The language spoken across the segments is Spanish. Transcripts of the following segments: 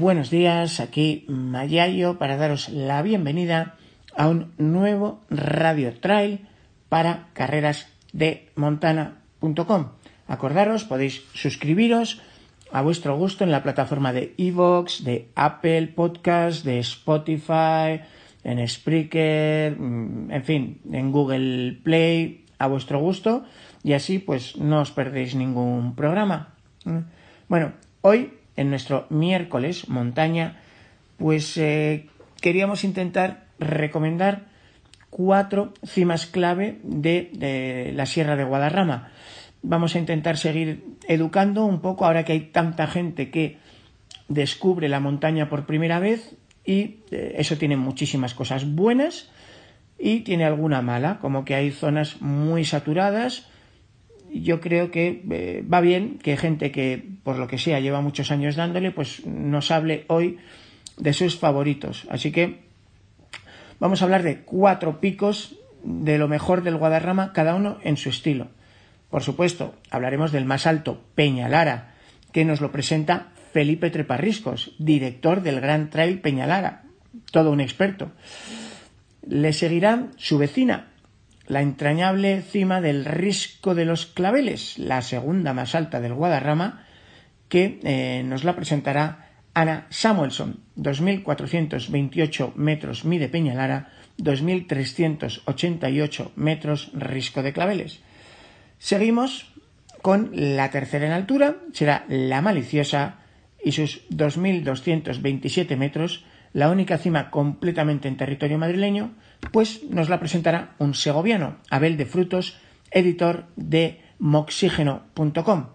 buenos días. Aquí Mayayo para daros la bienvenida a un nuevo radio trail para carreras de montana.com. Acordaros, podéis suscribiros a vuestro gusto en la plataforma de Evox, de Apple Podcast, de Spotify, en Spreaker, mm, en fin, en Google Play, a vuestro gusto y así pues no os perdéis ningún programa. ¿Mm? Bueno, hoy en nuestro miércoles montaña pues eh, queríamos intentar recomendar cuatro cimas clave de, la Sierra de Guadarrama. Vamos a intentar seguir educando un poco ahora que hay tanta gente que descubre la montaña por primera vez y eh, eso tiene muchísimas cosas buenas y tiene alguna mala, como que hay zonas muy saturadas. Yo creo que eh, va bien que gente que, por lo que sea, lleva muchos años dándole, pues nos hable hoy de sus favoritos. Así que vamos a hablar de cuatro picos de lo mejor del Guadarrama, cada uno en su estilo. Por supuesto, hablaremos del más alto, Peñalara, que nos lo presenta Felipe Treparriscos, director del Gran Trail Peñalara, todo un experto. Le seguirá su vecina, la entrañable cima del Risco de los Claveles, la segunda más alta del Guadarrama, que eh, nos la presentará Ana Samuelson, 2.428 metros mide Peñalara, 2.388 metros Risco de Claveles. Seguimos con la tercera en altura, será la Maliciosa y sus 2.227 metros, la única cima completamente en territorio madrileño, pues nos la presentará un segoviano, Abel de Frutos, editor de moxígeno.com.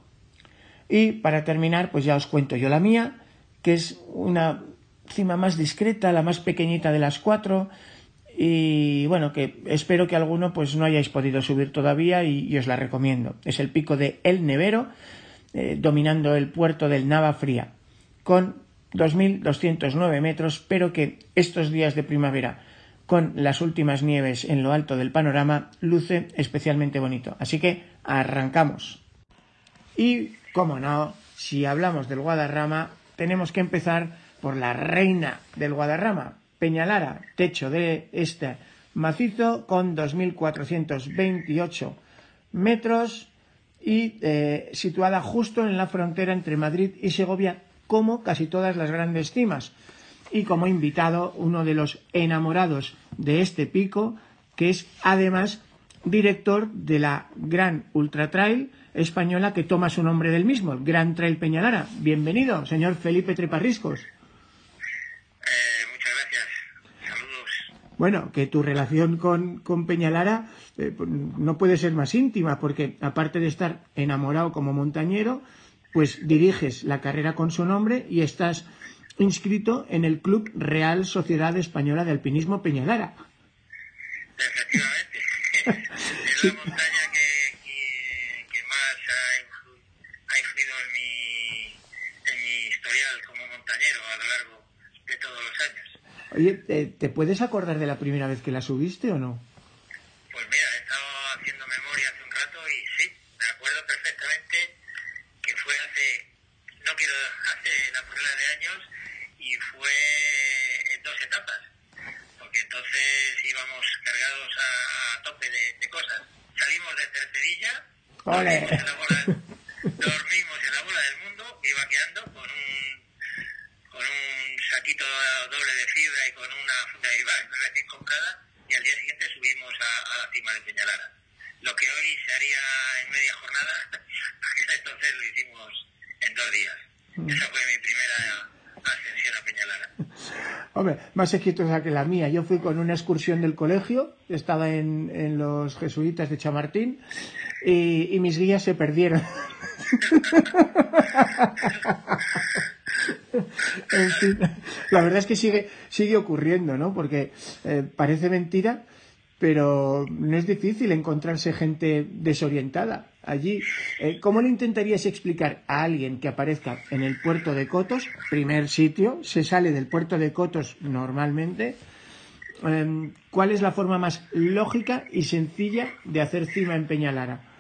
Y para terminar, pues ya os cuento yo la mía, que es una cima más discreta, la más pequeñita de las cuatro, y bueno, que espero que alguno pues no hayáis podido subir todavía y, os la recomiendo. Es el pico de El Nevero, eh, dominando el puerto del Nava Fría, con 2.209 metros, pero que estos días de primavera, con las últimas nieves en lo alto del panorama, luce especialmente bonito. Así que arrancamos. Y, como no, si hablamos del Guadarrama, tenemos que empezar por la reina del Guadarrama, Peñalara, techo de este macizo con 2.428 metros y eh, situada justo en la frontera entre Madrid y Segovia, como casi todas las grandes cimas. Y como invitado, uno de los enamorados de este pico, que es además director de la Gran Ultra Trail española que toma su nombre del mismo, el Gran Trail Peñalara. Bienvenido, señor Felipe Treparriscos. Bueno, que tu relación con, con Peñalara eh, pues, no puede ser más íntima, porque aparte de estar enamorado como montañero, pues diriges la carrera con su nombre y estás inscrito en el Club Real Sociedad Española de Alpinismo Peñalara. Efectivamente. es la montaña que, que, más ha influido, en, mi, en mi historial como montañero a lo largo de todos los años. Oye, ¿te, puedes acordar de la primera vez que la subiste o no? Pues mira, he estado haciendo memoria hace un rato y sí, me acuerdo perfectamente que fue hace, no quiero, hace la prueba de años y fue en dos etapas, porque entonces íbamos cargados a, tope de, cosas. Salimos de Tercerilla, dormimos en, la bola, dormimos en la bola del mundo y vaqueando con un con un saquito doble de fibra y con una funda de recién comprada y al día siguiente subimos a, la cima de Peñalara. Lo que hoy se haría en media jornada, entonces lo hicimos en dos días. Mm. Esa fue mi primera ascensión a Peñalara. Hombre, más exitosa que la mía. Yo fui con una excursión del colegio, estaba en, en los jesuitas de Chamartín y, mis guías se perdieron. en fin, la verdad es que sigue, sigue ocurriendo, ¿no? Porque eh, parece mentira, pero no es difícil encontrarse gente desorientada allí. Eh, ¿Cómo le intentarías explicar a alguien que aparezca en el puerto de Cotos, primer sitio, se sale del puerto de Cotos normalmente? Em, ¿Cuál es la forma más lógica y sencilla de hacer cima en Peñalara?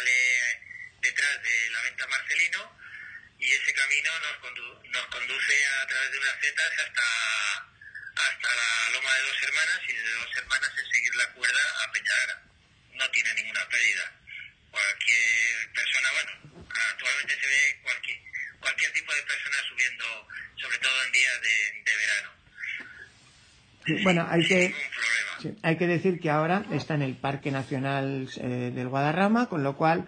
sale detrás de la venta Marcelino y ese camino nos, condu nos conduce a través de unas zetas hasta, hasta la Loma de Dos Hermanas y de Dos Hermanas es seguir la cuerda a Peñalara. No tiene ninguna pérdida. Cualquier persona, bueno, actualmente se ve cualquier, cualquier tipo de persona subiendo, sobre todo en días de verano bueno, hay que, hay que decir que ahora está en el Parque Nacional eh, del Guadarrama, con lo cual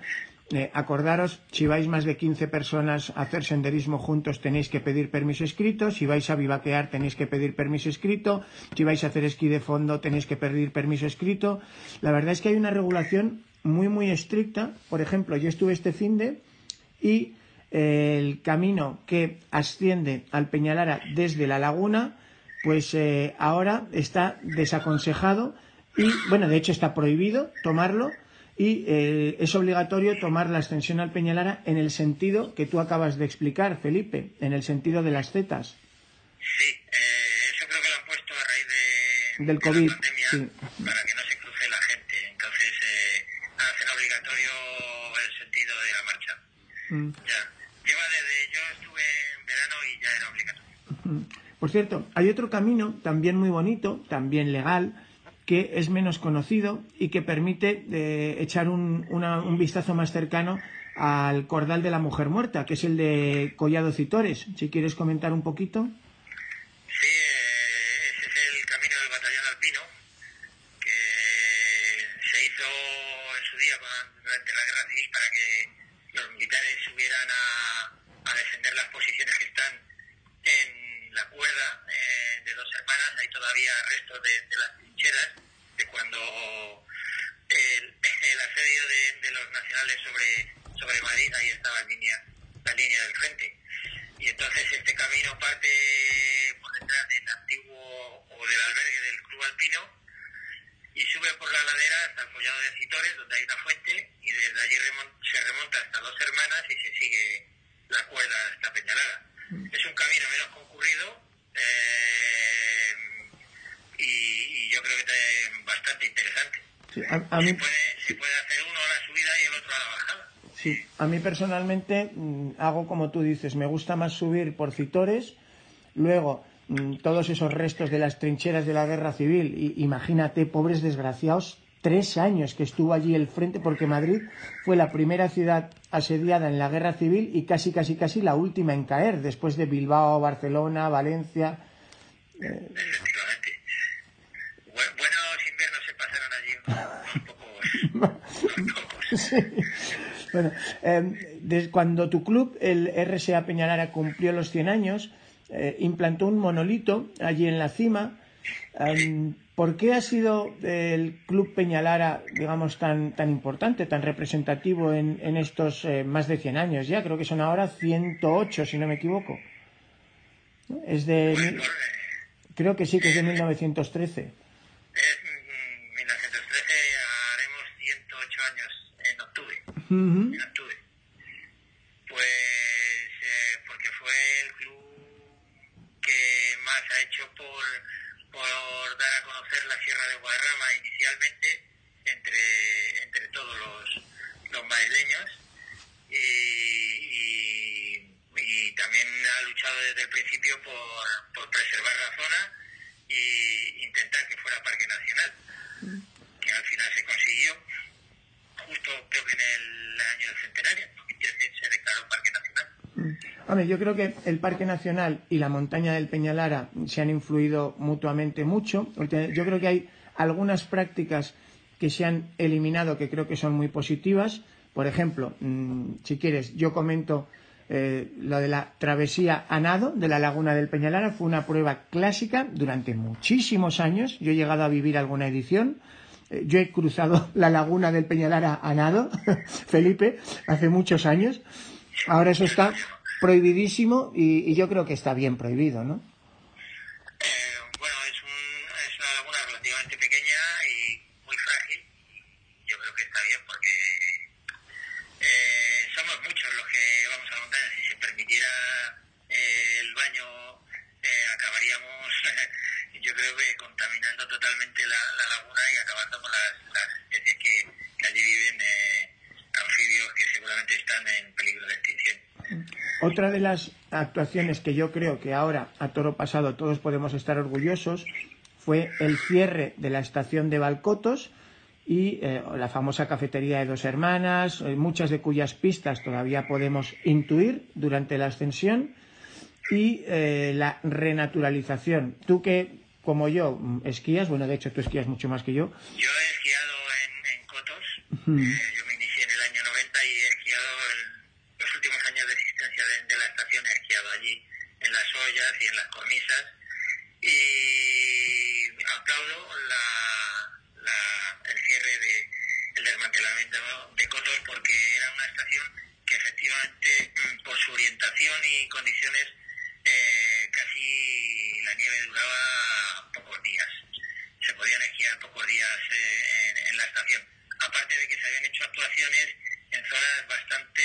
eh, acordaros, si vais más de 15 personas a hacer senderismo juntos tenéis que pedir permiso escrito, si vais a vivaquear tenéis que pedir permiso escrito, si vais a hacer esquí de fondo tenéis que pedir permiso escrito. La verdad es que hay una regulación muy muy estricta. Por ejemplo, yo estuve este fin de y eh, el camino que asciende al Peñalara desde la laguna, pues eh, ahora está desaconsejado y, bueno, de hecho está prohibido tomarlo y eh, es obligatorio tomar la extensión al Peñalara en el sentido que tú acabas de explicar, Felipe, en el sentido de las zetas. Sí, eh, eso creo que lo han puesto a raíz de, del COVID, la pandemia, para que no se cruce la gente. Entonces, eh, hacen obligatorio el sentido de la marcha. Mm. Ya. Lleva desde yo estuve en verano y ya era obligatorio. Por cierto, hay otro camino también muy bonito, también legal, que es menos conocido y que permite eh, echar un, un, vistazo más cercano al cordal de la mujer muerta, que es el de Collado Citores. Si quieres comentar un poquito. Sí, eh, ese es el camino del batallón alpino, que se hizo en su día durante la guerra civil para que los militares subieran a, a defender las posiciones que están en la cuerda eh, de dos hermanas. Hay todavía restos de, de las de cuando el, el asedio de, los nacionales sobre, sobre Madrid, ahí estaba la línea, la línea del frente. Y entonces este camino parte por detrás del antiguo o del albergue del Club Alpino y sube por la ladera hasta el collado de Citores, donde hay una fuente, y desde allí se remonta hasta Dos Hermanas y se sigue la cuerda hasta Peñalada. Mm. Es un camino menos concurrido, eh, y, yo creo que es bastante interesante. a, mí... se, puede, hacer uno a la subida y el otro a la bajada. Sí, a mí personalmente mm, hago como tú dices, me gusta más subir por Citores, luego mm, todos esos restos de las trincheras de la guerra civil, y, imagínate, pobres desgraciados, tres años que estuvo allí el frente, porque Madrid fue la primera ciudad asediada en la guerra civil y casi, casi, casi la última en caer, después de Bilbao, Barcelona, Valencia. Eh, Bueno, em, cuando tu club, el RSA Peñalara, cumplió los 100 años, eh, implantó un monolito allí en la cima. Em, ¿Por qué ha sido el club Peñalara, digamos, tan, tan importante, tan representativo en, en estos eh, más de 100 años ya? Creo que son ahora 108, si no me equivoco. Es de... Creo que sí, que es de 1913. En octubre. Pues eh, porque fue el club que más ha hecho por, por dar a conocer la Sierra de Guadarrama inicialmente entre, entre todos los, los madrileños. Y, y, y, también ha luchado desde el principio por, por preservar la zona e intentar que fuera parque nacional, que al final se consiguió justo creo que en el año del centenario, se declaró Parque Nacional. Mm. Hombre, yo creo que el Parque Nacional y la montaña del Peñalara se han influido mutuamente mucho. Yo creo que hay algunas prácticas que se han eliminado que creo que son muy positivas. Por ejemplo, mm, si quieres, yo comento eh, lo de la travesía a nado de la laguna del Peñalara. Fue una prueba clásica durante muchísimos años. Yo he llegado a vivir alguna edición eh, yo he cruzado la laguna del Peñalara a nado, Felipe, hace muchos años. Ahora eso está prohibidísimo y, yo creo que está bien prohibido, ¿no? Eh, bueno, es, una laguna relativamente pequeña y muy frágil. Yo creo que está bien porque eh, somos muchos los que vamos a montar. Si se permitiera el baño, acabaríamos yo creo que contaminando totalmente la, laguna y acabando con las, especies que, allí viven, eh, anfibios que seguramente están en. Otra de las actuaciones que yo creo que ahora, a toro pasado, todos podemos estar orgullosos fue el cierre de la estación de Balcotos y eh, la famosa cafetería de dos hermanas, eh, muchas de cuyas pistas todavía podemos intuir durante la ascensión y eh, la renaturalización. Tú que, como yo, esquías, bueno, de hecho tú esquías mucho más que yo. Yo he esquiado en, en Cotos, yo me inicié en el año 90 y he esquiado en los últimos años de existencia de, de la estación, he esquiado allí en las ollas y en las cornisas y aplaudo la, la, el cierre de el desmantelamiento de Cotos porque era una estación que efectivamente por su orientación y condiciones eh, casi la nieve duraba pocos días. Se podían esquiar pocos días eh, en, en la estación. Aparte de que se habían hecho actuaciones en zonas bastante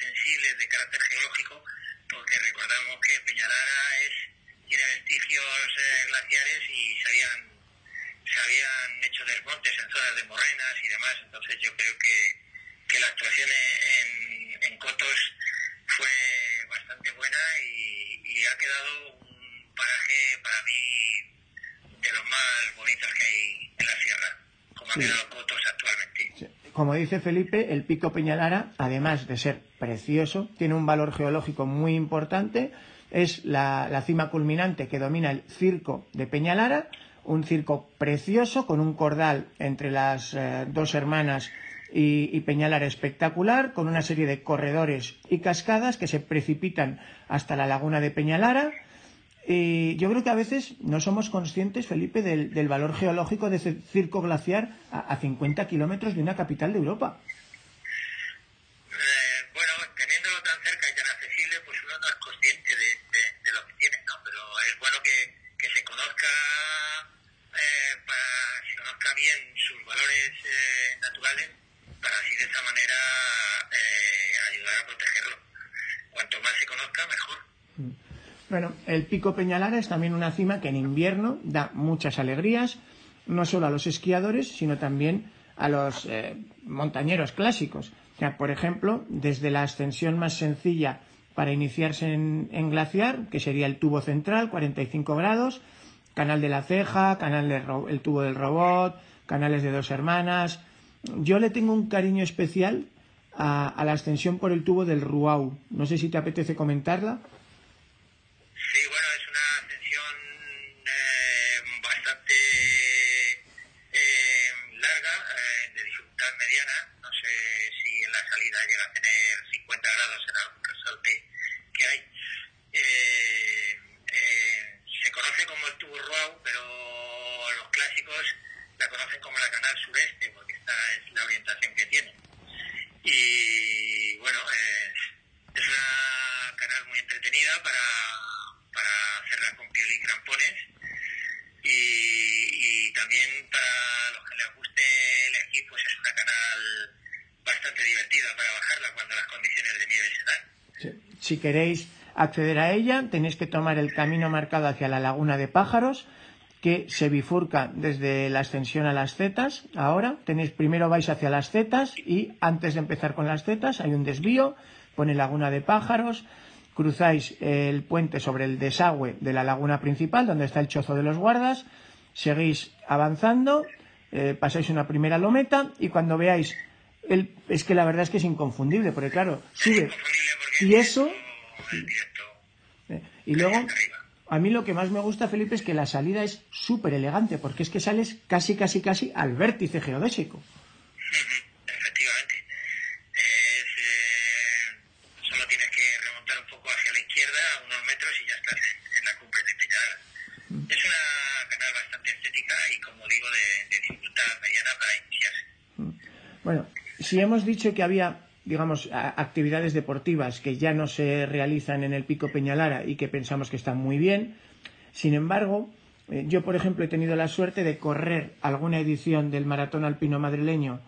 sensibles de carácter geológico, porque recordamos que Peñalara es tiene vestigios eh, glaciares y se habían, se habían hecho desmontes en zonas de morrenas y demás. Entonces yo creo que, que la actuación en, en Cotos fue bastante buena y, y ha quedado un paraje para mí de los más bonitos que hay en la sierra, como Sí. ha quedado Cotos actualmente. Como dice Felipe, el pico Peñalara, además de ser precioso, tiene un valor geológico muy importante. Es la, la cima culminante que domina el circo de Peñalara, un circo precioso con un cordal entre las eh, dos hermanas y, y Peñalara espectacular, con una serie de corredores y cascadas que se precipitan hasta la laguna de Peñalara. Y yo creo que a veces no somos conscientes, Felipe, del, valor geológico de ese circo glaciar a, a 50 kilómetros de una capital de Europa. Eh, bueno, teniéndolo tan cerca y tan accesible, pues uno no es consciente de, de- de lo que tiene, ¿no? Pero es bueno que, que se conozca, eh, para, se conozca bien sus valores eh, naturales, para así de esa manera eh, ayudar a protegerlo. Cuanto más se conozca, mejor. Bueno, el Pico Peñalara es también una cima que en invierno da muchas alegrías, no solo a los esquiadores, sino también a los eh, montañeros clásicos. O por ejemplo, desde la ascensión más sencilla para iniciarse en, en glaciar, que sería el tubo central, 45 grados, canal de la ceja, canal del el tubo del robot, canales de dos hermanas. Yo le tengo un cariño especial a, a la ascensión por el tubo del Ruau. No sé si te apetece comentarla. Sí, bueno, es una ascensión eh, bastante eh, larga, eh, de dificultad mediana. No sé si en la salida llega a tener 50 grados en algún resalte que hay. Eh, eh, se conoce como el tubo Ruau, pero los clásicos la conocen como la canal sureste, porque esta es la orientación que tiene. Y bueno, es, es una canal muy entretenida para, para hacerla con piel y crampones. Y, y también para los que les guste el esquí, pues es una canal bastante divertida para bajarla cuando las condiciones de nieve se dan. Si queréis acceder a ella, tenéis que tomar el camino marcado hacia la laguna de pájaros, que se bifurca desde la ascensión a las zetas. Ahora tenéis primero vais hacia las zetas y antes de empezar con las zetas hay un desvío, pone laguna de pájaros, cruzáis el puente sobre el desagüe de la laguna principal, donde está el chozo de los guardas, seguís avanzando, eh, pasáis una primera lometa y cuando veáis el, es que la verdad es que es inconfundible, porque claro, porque y eso eh, y luego a mí lo que más me gusta Felipe es que la salida es súper elegante porque es que sales casi casi casi al vértice geodésico Efectivamente. Es, eh, solo tienes que remontar un poco hacia la izquierda, unos metros, y ya estás en, en la cumbre de Peñalara. Es una canal bastante estética y, como digo, de, de dificultad mediana para iniciarse. Bueno, si hemos dicho que había, digamos, actividades deportivas que ya no se realizan en el Pico Peñalara y que pensamos que están muy bien, sin embargo, eh, yo, por ejemplo, he tenido la suerte de correr alguna edición del Maratón Alpino Madrileño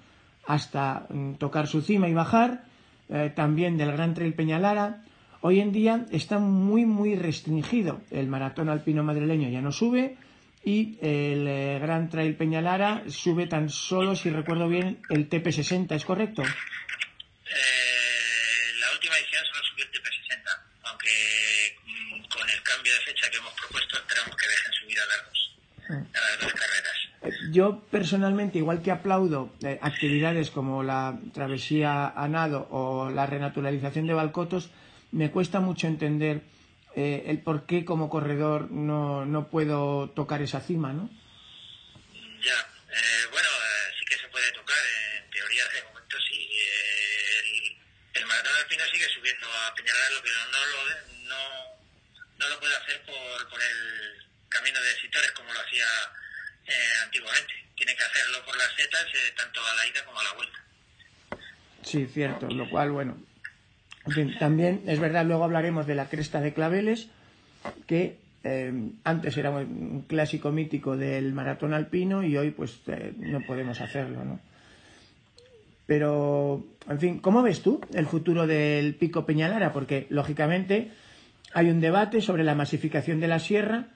hasta mm, tocar su cima y bajar, eh, también del Gran Trail Peñalara. Hoy en día está muy, muy restringido. El Maratón Alpino Madrileño ya no sube y el eh, Gran Trail Peñalara sube tan solo, si recuerdo bien, el TP60, ¿es correcto? Eh, la última edición solo subió convierte en P60, aunque mm, con el cambio de fecha que hemos propuesto esperamos que dejen subir a las dos, a las dos carreras. Yo personalmente, igual que aplaudo eh, actividades como la travesía a nado o la renaturalización de balcotos, me cuesta mucho entender eh, el por qué como corredor no, no puedo tocar esa cima, ¿no? Ya, eh, bueno, eh, sí que se puede tocar, en teoría de momento sí. Eh, el, el maratón alpino sigue subiendo a Peñalara, lo que no, no lo, no, no lo puede hacer por, por el camino de Sitores como lo eh, antiguamente. Tiene que hacerlo por las setas, eh, tanto a la ida como a la vuelta. Sí, cierto, lo cual, bueno. En fin, también es verdad, luego hablaremos de la cresta de claveles, que eh, antes era un clásico mítico del maratón alpino y hoy pues no podemos hacerlo, ¿no? Pero, en fin, ¿cómo ves tú el futuro del pico Peñalara? Porque, lógicamente, hay un debate sobre la masificación de la sierra,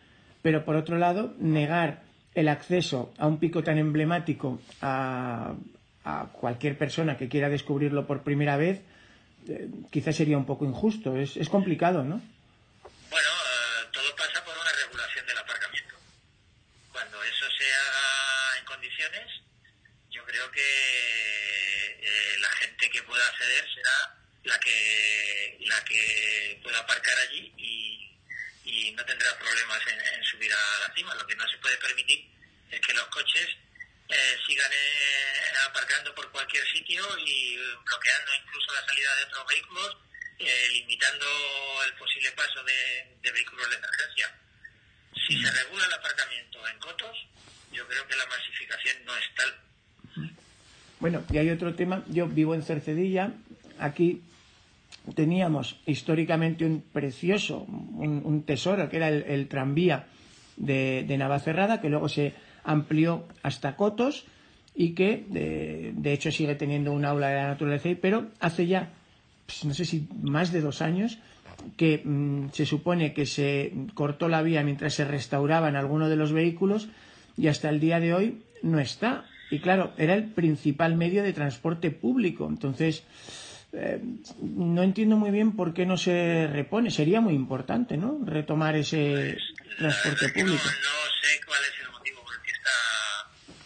pero por otro lado, negar el acceso a un pico tan emblemático a, a cualquier persona que quiera descubrirlo por primera vez, eh, quizás sería un poco injusto. Es, es complicado, ¿no? Bueno, eh, todo pasa por una regulación del aparcamiento. Cuando eso se haga en condiciones, yo creo que eh, la gente que pueda acceder será la que la que pueda aparcar allí y, y no tendrá problemas en, en subir a la cima. Lo que no se puede permitir es que los coches eh, sigan eh, aparcando por cualquier sitio y bloqueando incluso la salida de otros vehículos, eh, limitando el posible paso de, de vehículos de emergencia. Si se regula el aparcamiento en cotos, yo creo que la masificación no es tal. Bueno, y hay otro tema. Yo vivo en Cercedilla. Aquí teníamos históricamente un precioso, un, un tesoro, que era el, tranvía de, de, Navacerrada, que luego se amplió hasta Cotos y que de, hecho sigue teniendo un aula de la naturaleza, pero hace ya, pues, no sé si más de dos años, que mmm, se supone que se cortó la vía mientras se restauraban algunos de los vehículos y hasta el día de hoy no está. Y claro, era el principal medio de transporte público. Entonces, eh, no entiendo muy bien por qué no se repone. Sería muy importante, ¿no? Retomar ese pues, transporte público. No, no, sé cuál es el motivo por el que está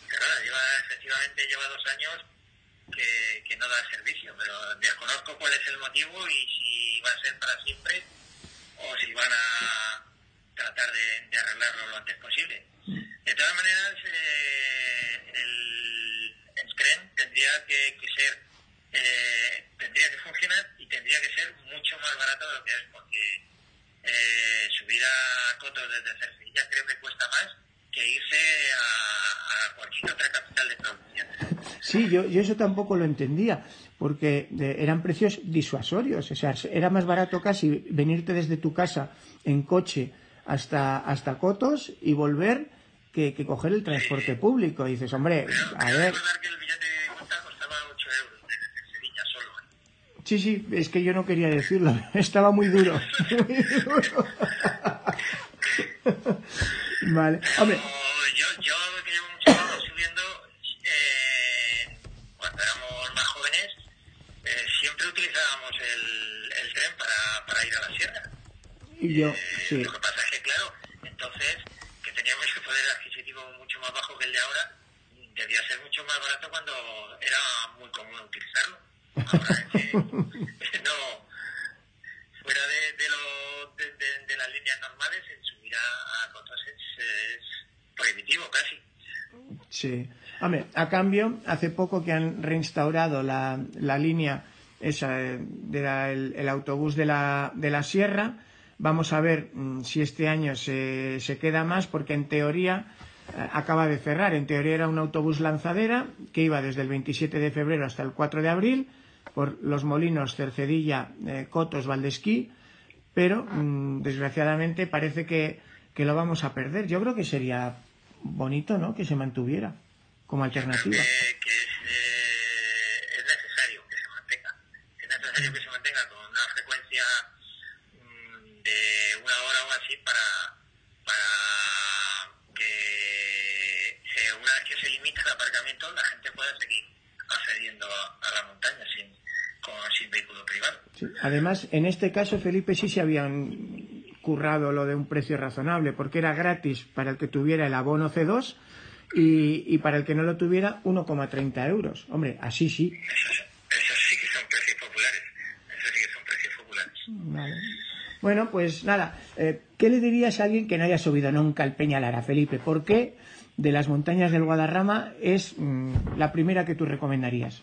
cerrada. Lleva, efectivamente, lleva dos años que, que no da servicio, pero desconozco cuál es el motivo y si va a ser para siempre o si van a tratar de, de arreglarlo lo antes posible. De todas maneras, eh, el, el, tren tendría que, que ser, eh, tendría que funcionar y tendría que ser mucho más barato de lo que es, porque eh, subir a Cotos desde Cercilla creo que cuesta más que irse a, a cualquier otra capital de provincia. Sí, yo, yo eso tampoco lo entendía, porque de, eran precios disuasorios, o sea, era más barato casi venirte desde tu casa en coche hasta, hasta Cotos y volver que, que coger el transporte sí. público. Y dices, hombre, Pero, a ver. que el billete de vuelta costaba 8 euros desde Sevilla solo. ¿eh? Sí, sí, es que yo no quería decirlo. Estaba muy duro. Muy duro. vale. Hombre. Yo, yo que llevo mucho tiempo subiendo, eh, cuando éramos más jóvenes, eh, siempre utilizábamos el, el tren para, para, ir a la sierra. Y yo, eh, sí. Lo que pasa es que, claro, entonces, que teníamos un poder adquisitivo mucho más bajo que el de ahora, debía ser mucho más barato cuando era muy común utilizarlo. Ahora Sí. A cambio, hace poco que han reinstaurado la, la línea esa de la, el, autobús de la, de la Sierra, vamos a ver mmm, si este año se, se queda más, porque en teoría eh, acaba de cerrar. En teoría era un autobús lanzadera que iba desde el 27 de febrero hasta el 4 de abril por los molinos Cercedilla, eh, Cotos, Valdesquí, pero mmm, desgraciadamente parece que, que, lo vamos a perder. Yo creo que sería bonito, ¿no? Que se mantuviera como alternativa. Que, que es, eh, es, necesario que se mantenga. Es necesario que se mantenga con una frecuencia mmm, de una hora o así para, para que se, una vez que se limita el aparcamiento la gente pueda seguir accediendo a, a la montaña sin sin vehículo privado. Además, en este caso, Felipe, sí se habían currado lo de un precio razonable, porque era gratis para el que tuviera el abono C2 y, para el que no lo tuviera 1,30 euros. Hombre, así sí. Bueno, pues nada, eh, ¿qué le dirías a alguien que no haya subido nunca al Peñalara, Felipe? ¿Por qué de las montañas del Guadarrama es mm, la primera que tú recomendarías?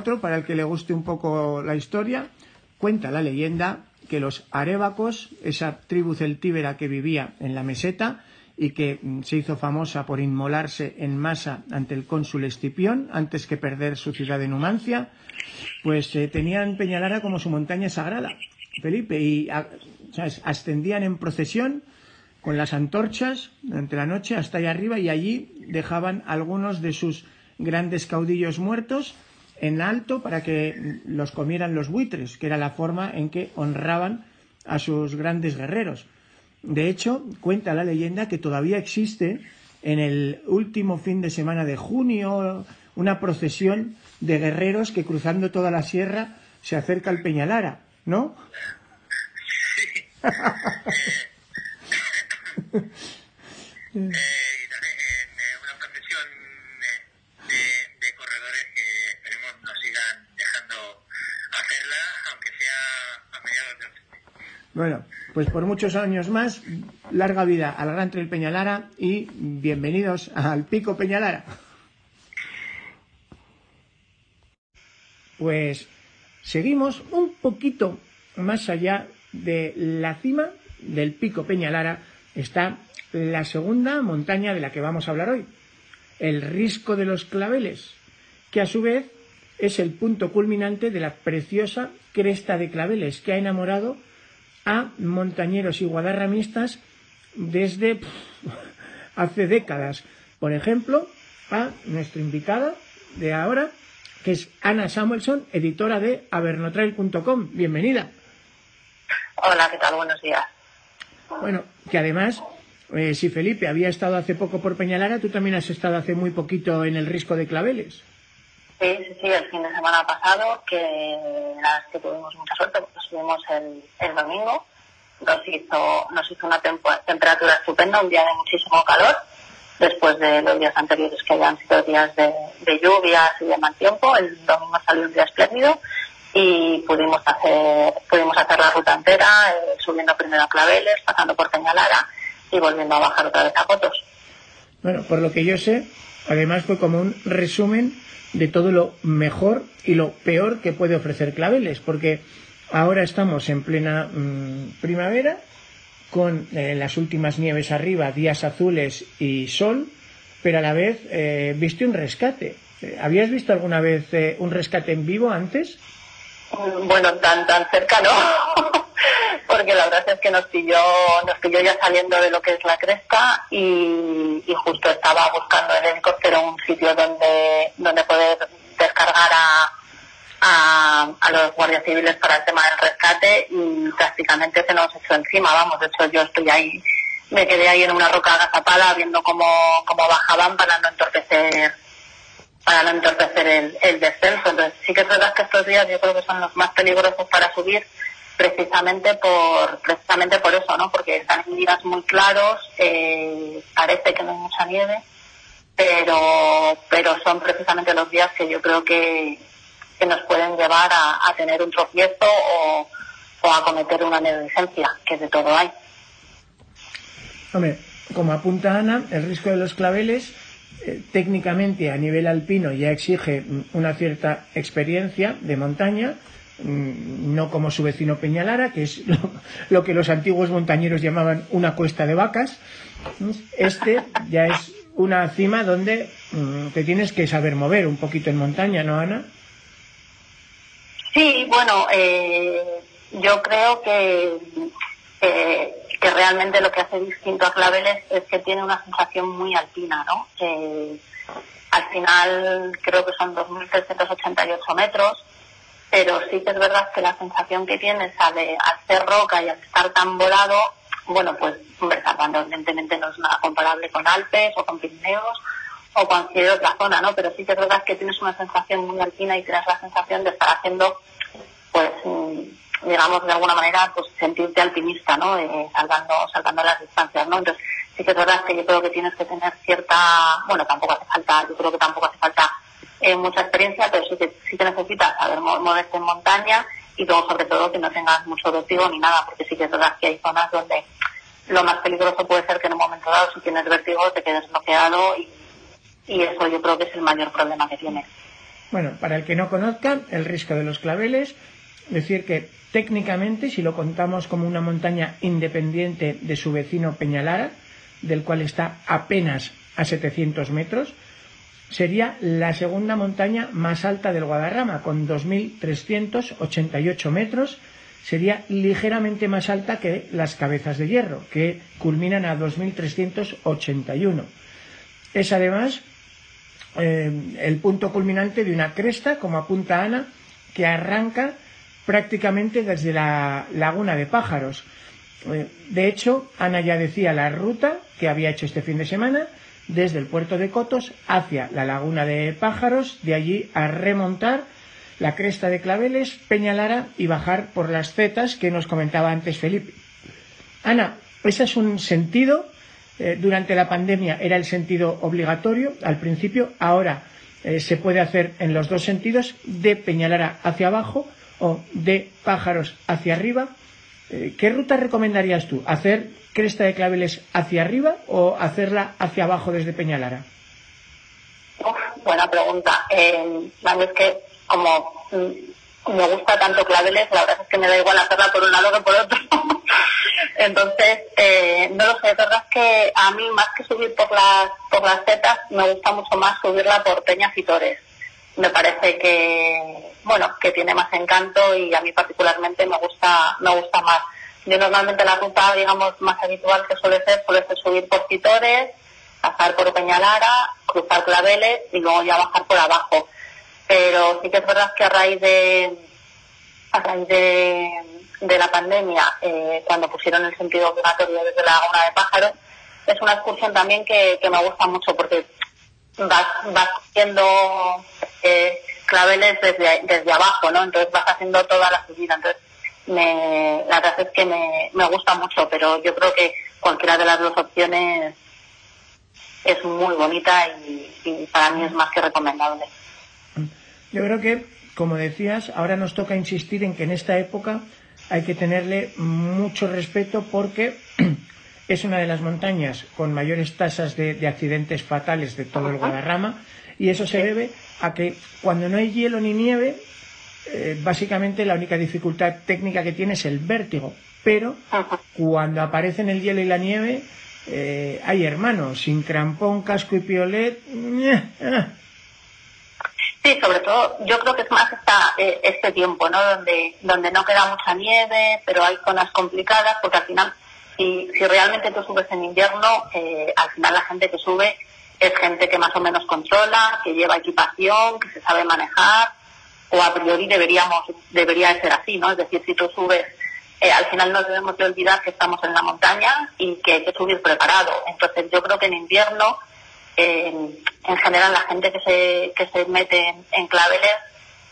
Otro para el que le guste un poco la historia. Cuenta la leyenda que los arébacos, esa tribu celtíbera que vivía en la meseta y que mm, se hizo famosa por inmolarse en masa ante el cónsul Escipión antes que perder su ciudad de Numancia, pues eh, tenían Peñalara como su montaña sagrada, Felipe, y ascendían en procesión con las antorchas durante la noche hasta allá arriba y allí dejaban algunos de sus grandes caudillos muertos en alto para que los comieran los buitres, que era la forma en que honraban a sus grandes guerreros. De hecho, cuenta la leyenda que todavía existe en el último fin de semana de junio una procesión de guerreros que cruzando toda la sierra se acerca al Peñalara, ¿no? Bueno, pues por muchos años más, larga vida al Gran Trail Peñalara y bienvenidos al Pico Peñalara. Pues seguimos un poquito más allá de la cima del Pico Peñalara está la segunda montaña de la que vamos a hablar hoy, el Risco de los Claveles, que a su vez es el punto culminante de la preciosa cresta de claveles que ha enamorado a montañeros y guadarramistas desde hace décadas. Por ejemplo, a nuestra invitada de ahora, que es Ana Samuelson, editora de avernotrail.com. Bienvenida. Hola, ¿qué tal? Buenos días. Bueno, que además, eh, si Felipe había estado hace poco por Peñalara, tú también has estado hace muy poquito en el Risco de Claveles. Sí, sí, sí, el fin de semana pasado, que que tuvimos mucha suerte, porque subimos el, el domingo, nos hizo, nos hizo una temperatura estupenda, un día de muchísimo calor, después de los días anteriores que habían sido días de, lluvias y de mal tiempo, el domingo salió un día espléndido y pudimos hacer, pudimos hacer la ruta entera, eh, subiendo primero a Claveles, pasando por Peñalara y volviendo a bajar otra vez a Cotos. Bueno, por lo que yo sé, además fue como un resumen de todo lo mejor y lo peor que puede ofrecer Claveles, porque ahora estamos en plena mm, primavera, con eh, las últimas nieves arriba, días azules y sol, pero a la vez eh, viste un rescate. Eh, ¿Habías visto alguna vez un rescate en vivo antes? Bueno, tan tan cerca no, porque la verdad es que nos pilló, nos pilló ya saliendo de lo que es la cresta y, justo estaba buscando en el helicóptero un sitio donde, donde poder descargar a, a, los guardias civiles para el tema del rescate y prácticamente se nos echó encima, vamos, de hecho yo estoy ahí, me quedé ahí en una roca agazapada viendo cómo, cómo bajaban para no entorpecer para no entorpecer el, el descenso. Entonces sí que es verdad que estos días yo creo que son los más peligrosos para subir precisamente por precisamente por eso, ¿no? Porque están en días muy claros, eh, parece que no hay mucha nieve, pero pero son precisamente los días que yo creo que, que nos pueden llevar a, tener un tropiezo o, a cometer una negligencia, que de todo hay. Hombre, como apunta Ana, el riesgo de los claveles eh, técnicamente a nivel alpino ya exige una cierta experiencia de montaña no como su vecino Peñalara, que es lo, que los antiguos montañeros llamaban una cuesta de vacas. Este ya es una cima donde mm, te tienes que saber mover un poquito en montaña, ¿no, Ana? Sí, bueno, eh, yo creo que, que realmente lo que hace distinto a Claveles es que tiene una sensación muy alpina, ¿no? al final creo que son 2.388 metros, pero sí que es verdad que la sensación que tienes al, al ser roca y al estar tan volado, bueno, pues, hombre, evidentemente no es nada comparable con Alpes o con Pirineos o cualquier otra zona, ¿no? Pero sí que es verdad que tienes una sensación muy alpina y tienes la sensación de estar haciendo, pues, mm, digamos, de alguna manera, pues sentirte alpinista, ¿no? Eh, salvando, salvando las distancias, ¿no? Entonces, sí que es verdad que yo creo que tienes que tener cierta, bueno, tampoco hace falta, yo creo que tampoco hace falta eh, mucha experiencia, pero sí sí que necesitas saber moverte en montaña y luego sobre todo que no tengas mucho vértigo ni nada, porque sí que es verdad que hay zonas donde lo más peligroso puede ser que en un momento dado si tienes vértigo te quedes bloqueado y, y eso yo creo que es el mayor problema que tienes. Bueno, para el que no conozca, el risco de los claveles, decir que técnicamente, si lo contamos como una montaña independiente de su vecino Peñalara, del cual está apenas a 700 metros, sería la segunda montaña más alta del Guadarrama, con 2.388 metros. Sería ligeramente más alta que las cabezas de hierro, que culminan a 2.381. Es además eh, el punto culminante de una cresta, como apunta Ana, que arranca prácticamente desde la laguna de pájaros. Eh, de hecho, Ana ya decía la ruta que había hecho este fin de semana desde el puerto de Cotos hacia la laguna de pájaros, de allí a remontar la cresta de Claveles, Peñalara y bajar por las zetas que nos comentaba antes Felipe. Ana, ese es un sentido, eh, durante la pandemia era el sentido obligatorio al principio, ahora eh, se puede hacer en los dos sentidos, de Peñalara hacia abajo o de pájaros hacia arriba. Eh, ¿Qué ruta recomendarías tú? ¿Hacer cresta de claveles hacia arriba o hacerla hacia abajo desde Peñalara? buena pregunta. Eh, es que como mm, me gusta tanto claveles, la verdad es que me da igual hacerla por un lado que por otro. Entonces, eh, no lo sé, es verdad que a mí más que subir por las, por las setas, me gusta mucho más subirla por peñas y tores. Me parece que, bueno, que tiene más encanto y a mí particularmente me gusta, me gusta más. Yo normalmente la ruta, digamos, más habitual que suele ser, suele ser subir por Titores, pasar por Peñalara, cruzar Claveles y luego ya bajar por abajo. Pero sí que es verdad que a raíz de, a raíz de, de la pandemia, eh, cuando pusieron el sentido obligatorio desde la Laguna de Pájaros, es una excursión también que, que me gusta mucho porque vas, vas haciendo eh, claveles desde, desde abajo, ¿no? Entonces vas haciendo toda la subida. Entonces me, la verdad es que me, me gusta mucho, pero yo creo que cualquiera de las dos opciones es muy bonita y, para mí es más que recomendable. Yo creo que, como decías, ahora nos toca insistir en que en esta época hay que tenerle mucho respeto porque es una de las montañas con mayores tasas de, de accidentes fatales de todo el Guadarrama y eso se debe a que cuando no hay hielo ni nieve eh, básicamente la única dificultad técnica que tiene es el vértigo. Pero cuando aparecen el hielo y la nieve, eh, hay hermanos, sin crampón, casco y piolet. Sí, sobre todo, yo creo que es más esta, eh, este tiempo, ¿no? Donde, donde no queda mucha nieve, pero hay zonas complicadas, porque al final, si, si realmente tú subes en invierno, al final la gente que sube es gente que más o menos controla, que lleva equipación, que se sabe manejar, o a priori deberíamos, debería ser así, ¿no? Es decir, si tú subes, eh, al final no debemos de olvidar que estamos en la montaña y que hay que subir preparado. Entonces yo creo que en invierno, en general la gente que se, que se mete en, claveles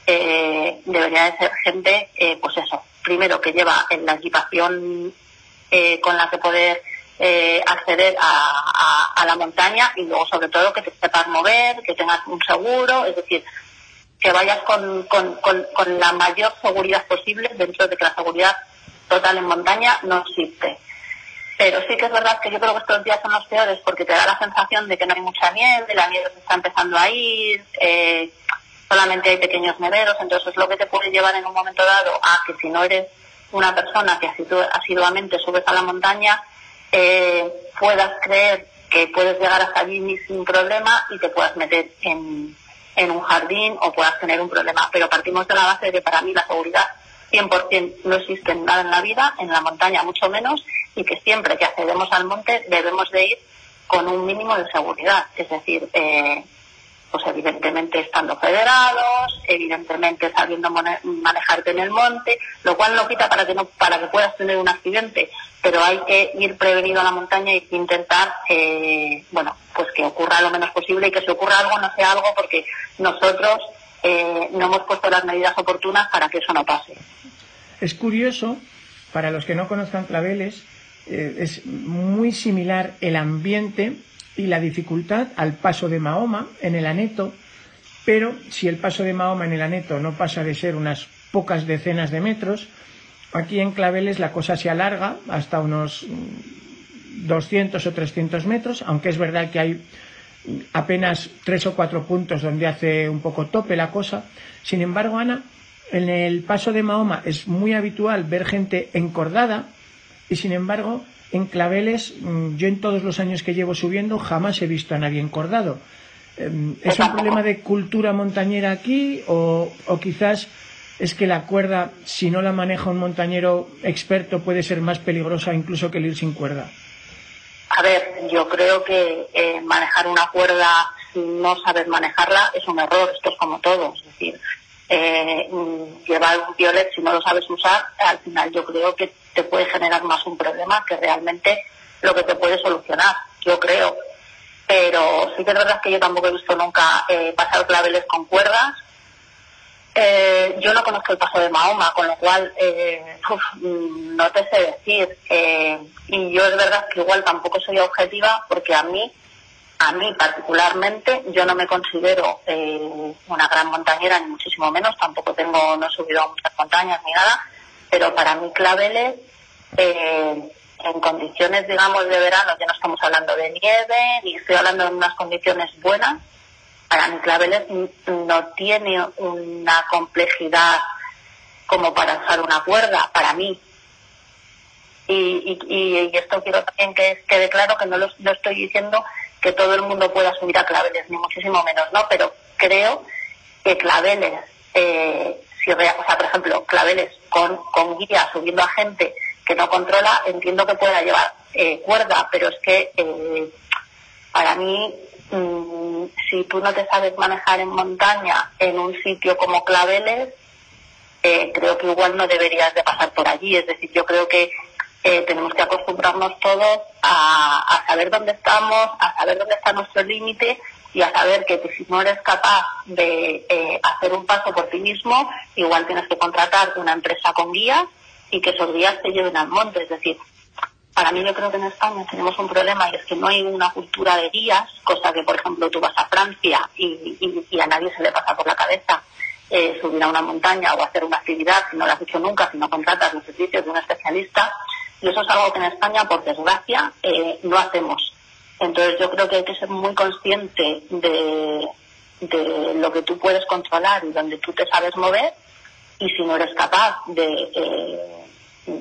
eh, debería de ser gente, eh, pues eso, primero que lleva en la equipación con la que poder acceder a, a, la montaña y luego sobre todo que te sepas mover, que tengas un seguro, es decir, que vayas con, con, con, la mayor seguridad posible dentro de que la seguridad total en montaña no existe. Pero sí que es verdad que yo creo que estos días son los peores porque te da la sensación de que no hay mucha nieve, la nieve se está empezando a ir, eh, solamente hay pequeños neveros, entonces es lo que te puede llevar en un momento dado a que si no eres una persona que asiduamente subes a la montaña, eh, puedas creer que puedes llegar hasta allí sin problema y te puedas meter en, en un jardín o puedas tener un problema. Pero partimos de la base de que para mí la seguridad 100% no existe nada en la vida, en la montaña mucho menos, y que siempre que accedemos al monte debemos de ir con un mínimo de seguridad. Es decir, eh, pues evidentemente estando federados, evidentemente sabiendo manejarte en el monte, lo cual no quita para que no para que puedas tener un accidente, pero hay que ir prevenido a la montaña y intentar, eh, bueno, pues que ocurra lo menos posible y que si ocurra algo no sea algo porque nosotros eh, no hemos puesto las medidas oportunas para que eso no pase. Es curioso, para los que no conozcan Claveles, eh, es muy similar el ambiente y la dificultad al paso de Mahoma en el Aneto, pero si el paso de Mahoma en el Aneto no pasa de ser unas pocas decenas de metros, aquí en Claveles la cosa se alarga hasta unos 200 o 300 metros, aunque es verdad que hay apenas tres o cuatro puntos donde hace un poco tope la cosa. Sin embargo, Ana, en el paso de Mahoma es muy habitual ver gente encordada y sin embargo en Claveles, mm, yo en todos los años que llevo subiendo jamás he visto a nadie encordado. Em, ¿Es un problema de cultura montañera aquí o, o quizás es que la cuerda, si no la maneja un montañero experto, puede ser más peligrosa incluso que el ir sin cuerda? A ver, yo creo que eh, manejar una cuerda sin no saber manejarla es un error, esto es como todo, es decir, eh, mm, llevar un violet si no lo sabes usar, al final yo creo que te puede generar más un problema que realmente lo que te puede solucionar, yo creo. Pero sí que es verdad que yo tampoco he visto nunca eh, pasar claveles con cuerdas. Eh, yo no conozco el paso de Mahoma, con lo cual eh, no te sé decir. y yo es verdad que igual tampoco soy objetiva porque a mí, a mí particularmente, yo no me considero una gran montañera, ni muchísimo menos. Tampoco tengo, no he subido a muchas montañas ni nada pero para mí Claveles, eh, en condiciones, digamos, de verano, ya no estamos hablando de nieve, ni estoy hablando de unas condiciones buenas, para mí Claveles no tiene una complejidad como para usar una cuerda, para mí. Y, y, esto quiero también que quede claro que no lo, estoy diciendo que todo el mundo pueda subir a claveles, ni muchísimo menos, ¿no? Pero creo que claveles, eh, si, o sea, por ejemplo, claveles con, con guía subiendo a gente que no controla, entiendo que pueda llevar eh, cuerda, pero es que eh, para mí, mm, si tú no te sabes manejar en montaña en un sitio como Claveles, eh, creo que igual no deberías de pasar por allí. Es decir, yo creo que tenemos que acostumbrarnos todos a, saber dónde estamos, a saber dónde está nuestro límite y a saber que si no eres capaz de eh, hacer un paso por ti mismo, igual tienes que contratar una empresa con guías y que esos guías te lleven al monte. Es decir, para mí yo creo que en España tenemos un problema y es que no hay una cultura de guías, cosa que por ejemplo tú vas a Francia y, a nadie se le pasa por la cabeza eh, subir a una montaña o hacer una actividad si no lo has hecho nunca, si no contratas los servicios de un especialista. Y eso es algo que en España, por desgracia, eh, no hacemos. Entonces yo creo que hay que ser muy consciente de, lo que tú puedes controlar y donde tú te sabes mover y si no eres capaz de, eh,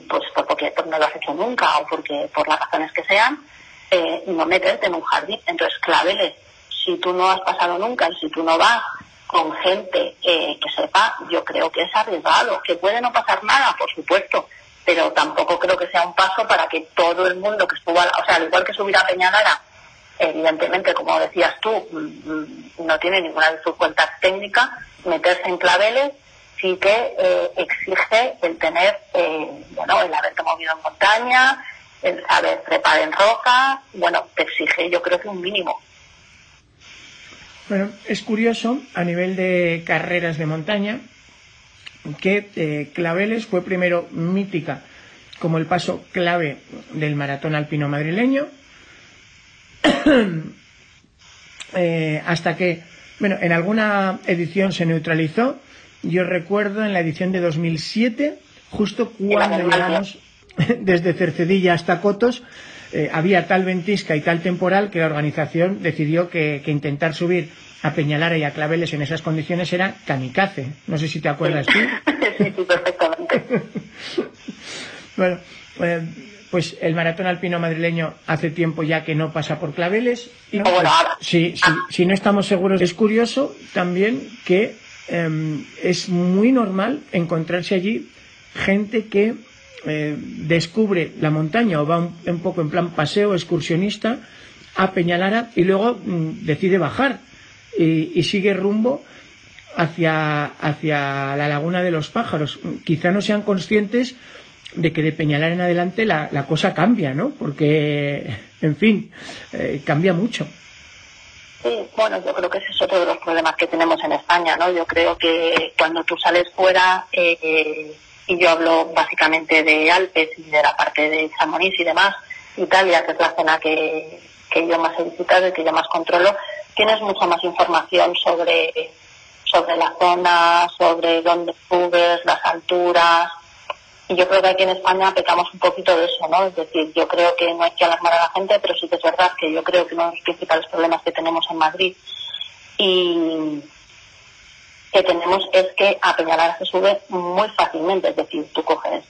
pues porque no lo has hecho nunca o porque por las razones que sean, eh, no meterte en un jardín. Entonces, clávele, si tú no has pasado nunca y si tú no vas con gente eh, que sepa, yo creo que es arriesgado, que puede no pasar nada, por supuesto, pero tampoco creo que sea un paso para que todo el mundo que estuvo, o sea, al igual que subir a Peñalara evidentemente, como decías tú, mm, no tiene ninguna dificultad técnica, meterse en claveles sí que eh, exige el tener, eh, bueno, el haberte movido en montaña, el saber trepar en roca, bueno, te exige yo creo que un mínimo. Bueno, es curioso a nivel de carreras de montaña que eh, Claveles fue primero mítica como el paso clave del maratón alpino madrileño Eh, hasta que, bueno, en alguna edición se neutralizó. Yo recuerdo en la edición de 2007, justo cuando llegamos desde Cercedilla hasta Cotos, eh, había tal ventisca y tal temporal que la organización decidió que, intentar subir a Peñalara y a Claveles en esas condiciones era kamikaze. No sé si te acuerdas tú. Sí, sí, perfectamente. bueno, eh, pues el maratón alpino madrileño hace tiempo ya que no pasa por Claveles. Y pues, sí, sí, si no estamos seguros, es curioso también que em, es muy normal encontrarse allí gente que eh, descubre la montaña o va un, poco en plan paseo, excursionista, a Peñalara y luego mm, decide bajar y, sigue rumbo hacia, hacia la laguna de los pájaros. Quizá no sean conscientes de que de Peñalara en adelante la, cosa cambia, ¿no? Porque, en fin, eh, cambia mucho. Sí, bueno, yo creo que ese es otro de los problemas que tenemos en España, ¿no? Yo creo que cuando tú sales fuera, eh, y yo hablo básicamente de Alpes y de la parte de Chamonix y demás, Italia, que es la zona que, que yo más he visitado y que yo más controlo, tienes mucha más información sobre, sobre la zona, sobre dónde subes, las alturas. Y yo creo que aquí en España pecamos un poquito de eso, ¿no? Es decir, yo creo que no hay que alarmar a la gente, pero sí que es verdad que yo creo que uno de los principales problemas que tenemos en Madrid y, que tenemos es que a Peñalara se sube muy fácilmente, es decir, tú coges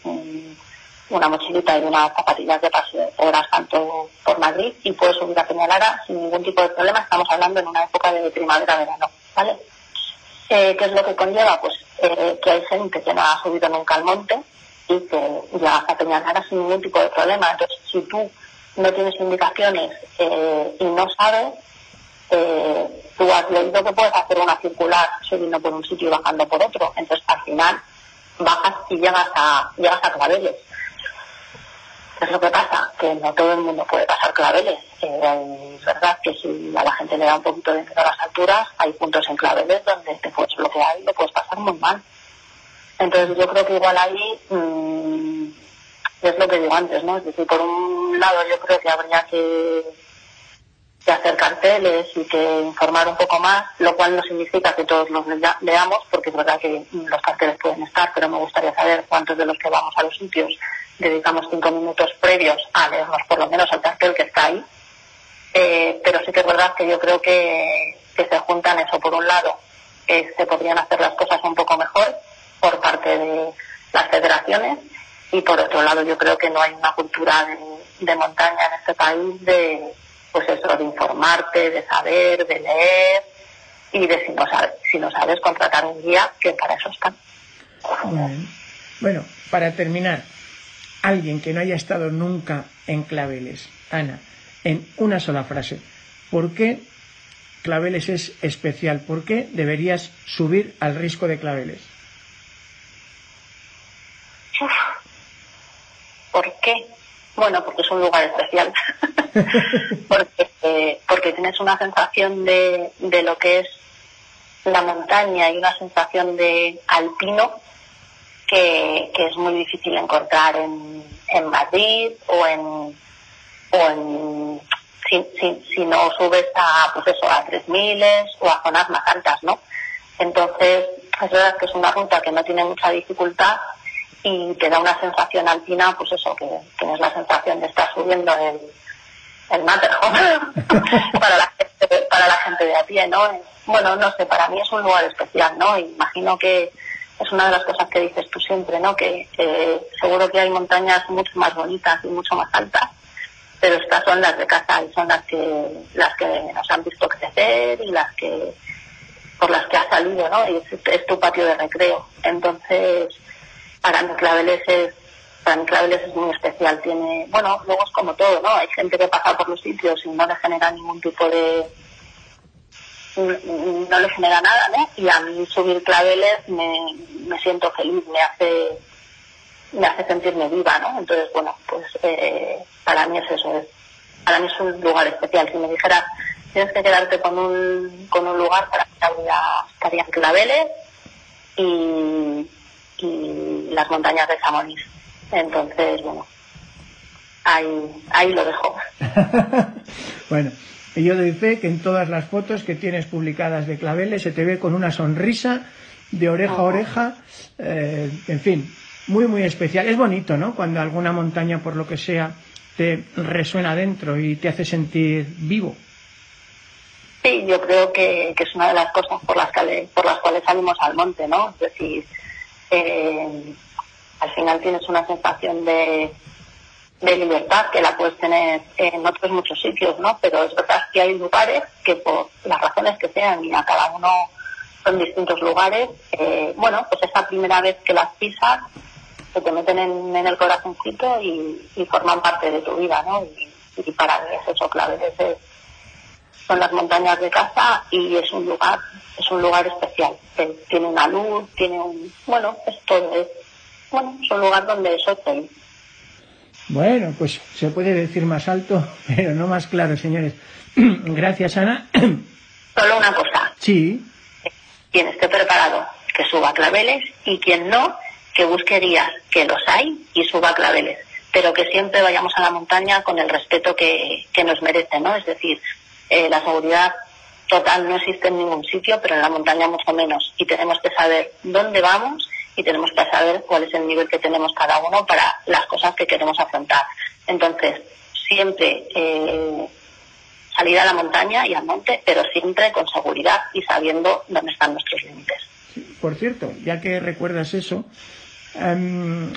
una mochilita y unas zapatillas de paseo horas tanto por Madrid y puedes subir a Peñalara sin ningún tipo de problema, estamos hablando en una época de primavera-verano, ¿vale? Eh, ¿Qué es lo que conlleva? Pues eh, que hay gente que no ha subido nunca al monte y que ya a Peñalara sin ningún tipo de problema. Entonces, si tú no tienes indicaciones eh, y no sabes, eh, tú has leído que puedes hacer una circular subiendo por un sitio y bajando por otro. Entonces, al final, bajas y llegas a, llegas a claveles. Es lo que pasa, que no todo el mundo puede pasar claveles. Eh, es verdad que si a la gente le da un poquito de miedo a las alturas, hay puntos en claveles donde te puedes bloquear y lo puedes pasar muy mal. Entonces yo creo que igual ahí mm, es lo que digo antes, ¿no? Es decir, por un lado yo creo que habría que hacer carteles y que informar un poco más, lo cual no significa que todos los leamos, porque es verdad que los carteles pueden estar, pero me gustaría saber cuántos de los que vamos a los sitios dedicamos cinco minutos previos a leernos por lo menos el cartel que está ahí. Eh, pero sí que es verdad que yo creo que, se juntan eso. Por un lado, eh, se podrían hacer las cosas un poco mejor por parte de las federaciones y por otro lado yo creo que no hay una cultura de montaña en este país de pues eso, de informarte, de saber, de leer y de si no sabes, si no sabes contratar un guía, que para eso está. Bueno, para terminar, alguien que no haya estado nunca en Claveles, Ana, en una sola frase, ¿por qué Claveles es especial? ¿Por qué deberías subir al risco de Claveles? ¿Por qué? Bueno, porque es un lugar especial. porque, eh, porque tienes una sensación de, de lo que es la montaña y una sensación de alpino que, que es muy difícil encontrar en, en Madrid o en, o en si, si, si, no subes a pues eso, a 3000 o a zonas más altas, ¿no? Entonces, es verdad que es una ruta que no tiene mucha dificultad y te da una sensación alpina, pues eso, que tienes la sensación de estar subiendo el, el Matterhorn para, la gente, para la gente de a pie, ¿no? Bueno, no sé, para mí es un lugar especial, ¿no? Imagino que es una de las cosas que dices tú siempre, ¿no? Que, seguro que hay montañas mucho más bonitas y mucho más altas, pero estas son las de casa y son las que las que nos han visto crecer y las que por las que ha salido, ¿no? Y es tu patio de recreo. Entonces, para mí Claveles es, para mí Claveles es muy especial. Tiene, bueno, luego es como todo, ¿no? Hay gente que pasa por los sitios y no le genera ningún tipo de, no le genera nada, ¿no? Y a mí subir Claveles me, me siento feliz, me hace, me hace sentirme viva, ¿no? Entonces, bueno, pues eh, para mí es eso, para mí es un lugar especial. Si me dijeras, tienes que quedarte con un, con un lugar para que estaría en Claveles y, y las montañas de Chamonix. Entonces, bueno, ahí, ahí lo dejo. bueno, yo doy fe que en todas las fotos que tienes publicadas de Claveles se te ve con una sonrisa de oreja a oreja, eh, en fin, muy, muy especial. Es bonito, ¿no? Cuando alguna montaña, por lo que sea, te resuena dentro y te hace sentir vivo. Sí, yo creo que, es una de las cosas por las, que, por las cuales salimos al monte, ¿no? Es decir, eh, al final tienes una sensación de, de libertad que la puedes tener en otros muchos sitios, ¿no? Pero es verdad que hay lugares que por las razones que sean y a cada uno son distintos lugares, eh, bueno, pues esa primera vez que las pisas se te meten en, el corazoncito y, forman parte de tu vida, ¿no? Y, para mí es eso, clave, es, son las montañas de casa y es un lugar, es un lugar especial. Tiene una luz, tiene un, bueno, es todo, es, bueno, es un lugar donde soy feliz. Bueno, pues se puede decir más alto, pero no más claro, señores. Gracias, Ana. Solo una cosa. Sí. Quien esté preparado, que suba claveles, y quien no, que busque días, que los hay, y suba claveles. Pero que siempre vayamos a la montaña con el respeto que, que nos merece, ¿no? Es decir, eh, la seguridad total no existe en ningún sitio, pero en la montaña mucho menos. Y tenemos que saber dónde vamos y tenemos que saber cuál es el nivel que tenemos cada uno para las cosas que queremos afrontar. Entonces, siempre eh, salir a la montaña y al monte, pero siempre con seguridad y sabiendo dónde están nuestros límites. por cierto, ya que recuerdas eso, em,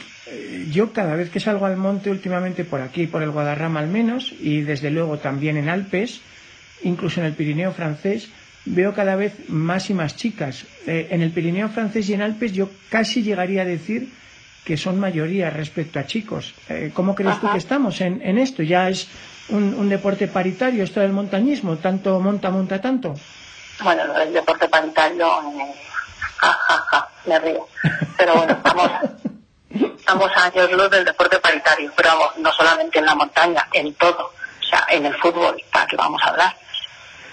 yo cada vez que salgo al monte últimamente por aquí, por el Guadarrama al menos, y desde luego también en Alpes, incluso en el Pirineo francés, veo cada vez más y más chicas. Eh, en el Pirineo francés y en Alpes yo casi llegaría a decir que son mayoría respecto a chicos. Eh, ¿Cómo crees tú que estamos en, esto? ¿Ya es un, deporte paritario esto del montañismo? ¿Tanto monta, monta tanto? Bueno, el deporte paritario, ja, ja, ja, me río. Pero bueno, estamos, estamos a años luz del deporte paritario, pero vamos, no solamente en la montaña, en todo. O sea, en el fútbol, para que vamos a hablar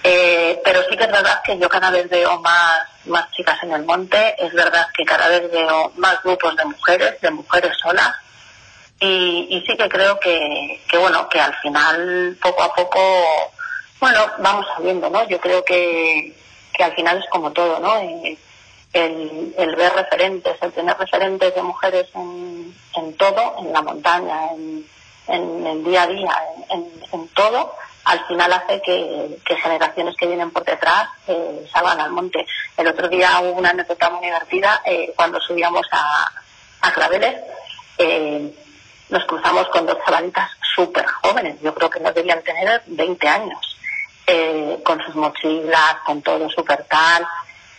eh, pero sí que es verdad que yo cada vez veo más, más chicas en el monte, es verdad que cada vez veo más grupos de mujeres, de mujeres solas, y, sí que creo que, que, bueno, que al final, poco a poco, bueno, vamos sabiendo, ¿no? Yo creo que, que al final es como todo, ¿no? El, el, ver referentes, el tener referentes de mujeres en, en todo, en la montaña, en, en el día a día, en, en todo, al final hace que, generaciones que vienen por detrás eh, salgan al monte. El otro día hubo una anécdota muy divertida eh, cuando subíamos a, a Claveles. Eh, nos cruzamos con dos chavalitas súper jóvenes, yo creo que no debían tener 20 años, con sus mochilas, con todo súper tal.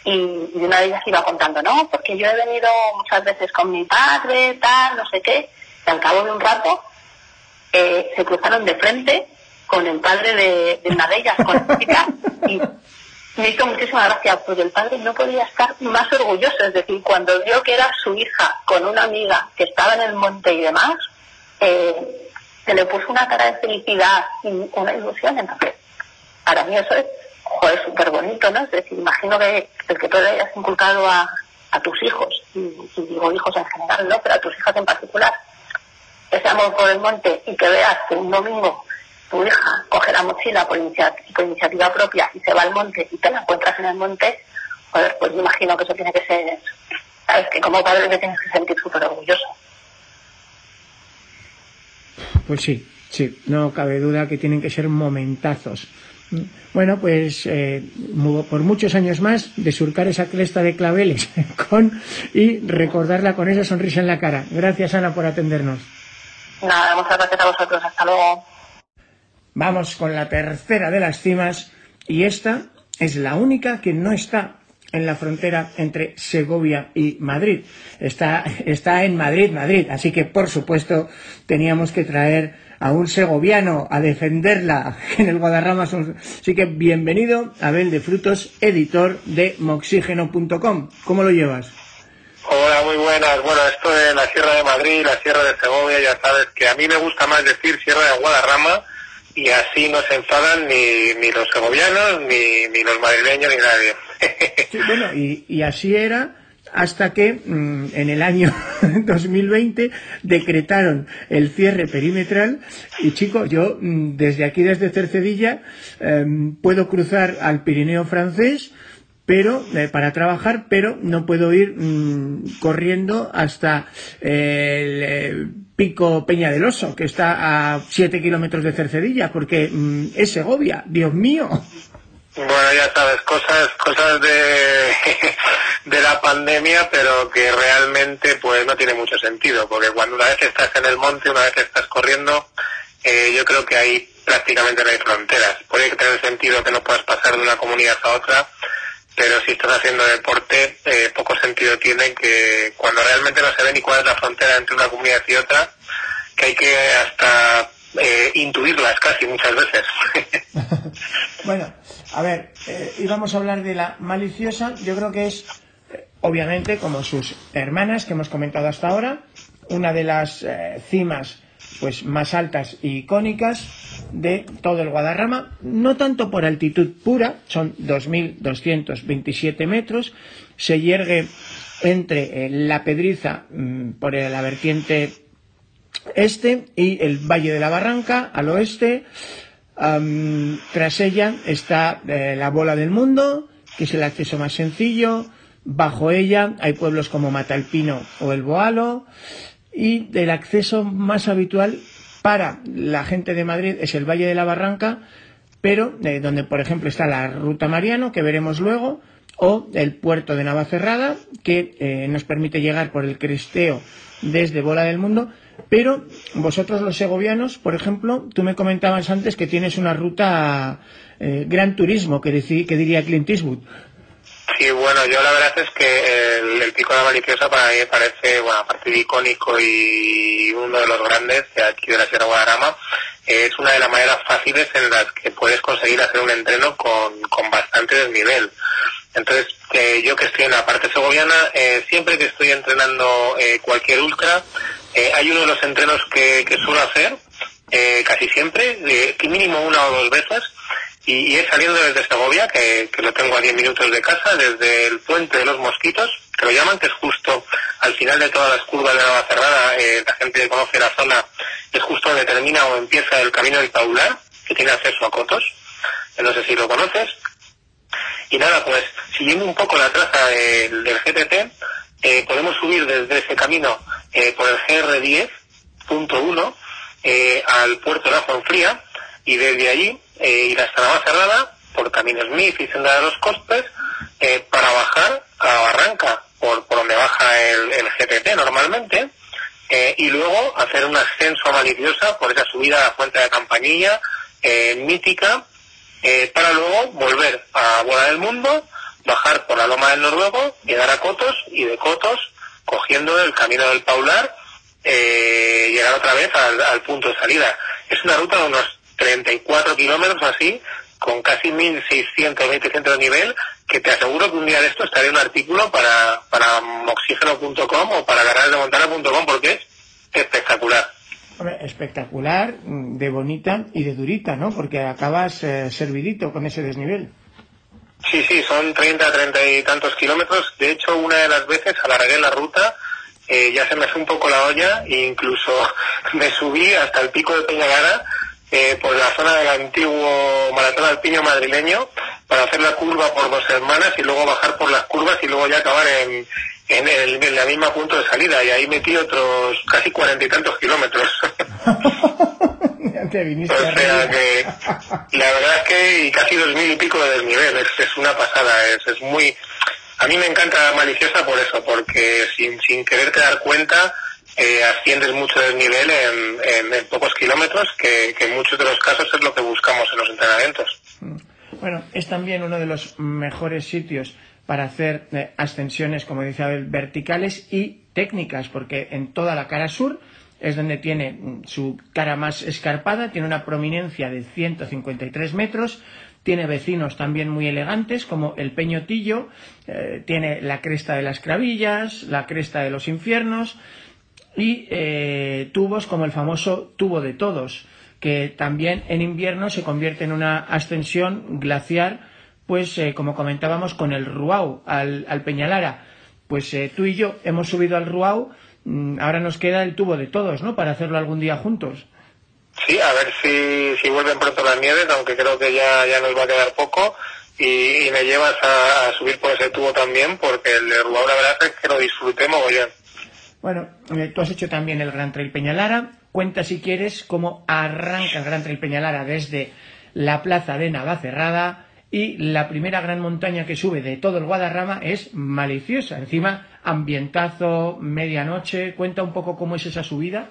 Y, y, una de ellas iba contando, no, porque yo he venido muchas veces con mi padre, tal, no sé qué. Y al cabo de un rato se cruzaron de frente con el padre de, de una de ellas, con la chica, y me hizo muchísima gracia, porque el padre no podía estar más orgulloso, es decir, cuando vio que era su hija con una amiga que estaba en el monte y demás, eh, se le puso una cara de felicidad y una ilusión, entonces, para mí eso es, joder, súper bonito, ¿no? Es decir, imagino que el que tú le hayas inculcado a, a tus hijos, y, y digo hijos en general, ¿no? Pero a tus hijas en particular, ese amor por el monte y que veas que un domingo tu hija coge la mochila por, iniciativa propia y se va al monte y te la encuentras en el monte, joder, pues me imagino que eso tiene que ser, sabes, que como padre te tienes que sentir súper orgulloso. Pues sí, sí, no cabe duda que tienen que ser momentazos. Bueno, pues eh, por muchos años más de surcar esa cresta de claveles con y recordarla con esa sonrisa en la cara. Gracias, Ana, por atendernos. Nada, muchas gracias a vosotros. Hasta luego. Vamos con la tercera de las cimas y esta es la única que no está en la frontera entre Segovia y Madrid. Está, está en Madrid, Madrid. Así que, por supuesto, teníamos que traer a un segoviano a defenderla en el Guadarrama. Así que, bienvenido, Abel de Frutos, editor de moxígeno.com. ¿Cómo lo llevas? Hola, muy buenas. Bueno, esto de la Sierra de Madrid, la Sierra de Segovia, ya sabes que a mí me gusta más decir Sierra de Guadarrama y así no se enfadan ni, ni los segovianos, ni, los madrileños, ni nadie. bueno, y, así era hasta que mm, en el año 2020 decretaron el cierre perimetral y chicos, yo mm, desde aquí, desde Cercedilla, em, puedo cruzar al Pirineo francés pero eh, para trabajar, pero no puedo ir mm, corriendo hasta eh, el eh, pico Peña del Oso, que está a 7 kilómetros de Cercedilla, porque mm, es Segovia, Dios mío. Bueno, ya sabes, cosas, cosas de, de la pandemia, pero que realmente pues no tiene mucho sentido, porque cuando una vez estás en el monte, una vez estás corriendo, yo creo que ahí prácticamente no hay fronteras. Puede tener sentido que no puedas pasar de una comunidad a otra, pero si estás haciendo deporte, eh, poco sentido tiene que cuando realmente no se ve ni cuál es la frontera entre una comunidad y otra, que hay que hasta eh, intuirlas casi muchas veces. bueno, a ver, eh, íbamos a hablar de la maliciosa, yo creo que es, obviamente, como sus hermanas que hemos comentado hasta ahora, una de las cimas pues más altas y icónicas de todo el Guadarrama, no tanto por altitud pura, son 2.227 metros, se yergue entre eh, la Pedriza mm, por la vertiente este y el Valle de la Barranca al oeste. tras ella está eh, la Bola del Mundo, que es el acceso más sencillo. Bajo ella hay pueblos como Matalpino o El Boalo y el acceso más habitual para la gente de Madrid es el Valle de la Barranca, pero eh, donde por ejemplo está la Ruta Mariano, que veremos luego, o el puerto de Navacerrada, que eh, nos permite llegar por el Cresteo desde Bola del Mundo, pero vosotros los segovianos, por ejemplo, tú me comentabas antes que tienes una ruta eh, gran turismo, que, que diría Clint Eastwood. Sí, bueno, yo la verdad es que el, Pico de la Maliciosa para mí me parece, bueno, aparte de icónico y uno de los grandes de aquí de la Sierra Guadarrama, es una de las maneras fáciles en las que puedes conseguir hacer un entreno con, con bastante desnivel. Entonces, eh, yo que estoy en la parte segoviana, eh, siempre que estoy entrenando eh, cualquier ultra, hay uno de los entrenos que, que suelo hacer, casi siempre, que mínimo una o dos veces, y, es saliendo desde Segovia, que, lo tengo a 10 minutos de casa, desde el puente de los mosquitos, que lo llaman, que es justo al final de todas las curvas de la Cerrada, eh, la gente que conoce la zona, es justo donde termina o empieza el camino del Paular, que tiene acceso a Cotos, no sé si lo conoces. Y nada, pues siguiendo un poco la traza del, GTT, eh, podemos subir desde ese camino eh, por el GR10.1 al puerto de la Fonfría y desde allí eh, hasta la cerrada por Camino Smith y Senda de los Costes eh, para bajar a Barranca, por, por donde baja el, el GTT normalmente, eh, y luego hacer un ascenso Maliciosa por esa subida a la Fuente de Campanilla, eh, mítica, para luego volver a Bola del Mundo, bajar por la Loma del Noruego, llegar a Cotos y de Cotos, cogiendo el camino del Paular, llegar otra vez al, al punto de salida. Es una ruta de unos 34 kilómetros así, con casi 1.600, 1.700 de nivel, que te aseguro que un día de esto estaré un artículo para, para oxígeno.com o para montana.com porque es espectacular. espectacular, de bonita y de durita, ¿no? Porque acabas eh, servidito con ese desnivel. Sí, sí, son 30, 30 y tantos kilómetros. De hecho, una de las veces alargué la ruta, eh, ya se me fue un poco la olla e incluso me subí hasta el pico de Peñagara eh, por la zona del antiguo maratón alpino madrileño para hacer la curva por dos hermanas y luego bajar por las curvas y luego ya acabar en, en, el, en la misma punto de salida y ahí metí otros casi cuarenta y tantos kilómetros. o sea que la verdad es que y casi dos mil y pico de desnivel, es, es una pasada, es, es muy... A mí me encanta Maliciosa por eso, porque sin, sin quererte dar cuenta eh, asciendes mucho del nivel en, en, pocos kilómetros, que, en muchos de los casos es lo que buscamos en los entrenamientos. Mm. Bueno, es también uno de los mejores sitios para hacer eh, ascensiones, como dice Abel, verticales y técnicas, porque en toda la cara sur es donde tiene mm, su cara más escarpada, tiene una prominencia de 153 metros, tiene vecinos también muy elegantes como el Peñotillo, eh, tiene la cresta de las Cravillas, la cresta de los Infiernos, y eh, tubos como el famoso tubo de todos, que también en invierno se convierte en una ascensión glaciar, pues eh, como comentábamos con el Ruau al, Peñalara. Pues eh, tú y yo hemos subido al Ruau, mm, ahora nos queda el tubo de todos, ¿no? Para hacerlo algún día juntos. Sí, a ver si, si vuelven pronto las nieves, aunque creo que ya, ya nos va a quedar poco. y, me llevas a, subir por ese tubo también, porque el de la verdad es que lo disfruté mogollón. Bueno, eh, tú has hecho también el Gran Trail Peñalara. Cuenta si quieres cómo arranca el Gran Trail Peñalara desde la plaza de Navacerrada y la primera gran montaña que sube de todo el Guadarrama es Maliciosa. Encima, ambientazo, medianoche. Cuenta un poco cómo es esa subida.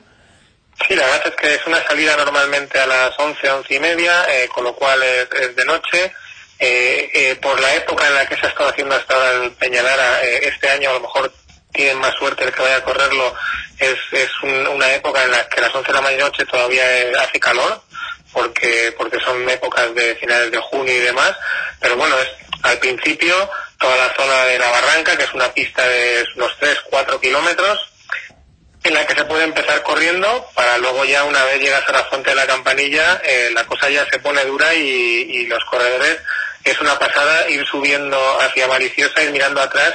Sí, la verdad es que es una salida normalmente a las 11, once y media, eh, con lo cual es de noche eh, eh, por la época en la que se ha estado haciendo hasta el Peñalara, eh, este año a lo mejor tienen más suerte el que vaya a correrlo, es, es una época en la que a las 11 de la mañana todavía hace calor, porque, porque son épocas de finales de junio y demás, pero bueno, es al principio toda la zona de la barranca, que es una pista de unos 3-4 kilómetros, en la que se puede empezar corriendo para luego ya una vez llegas a la fuente de la campanilla eh, la cosa ya se pone dura y, y los corredores es una pasada ir subiendo hacia Maliciosa, y mirando atrás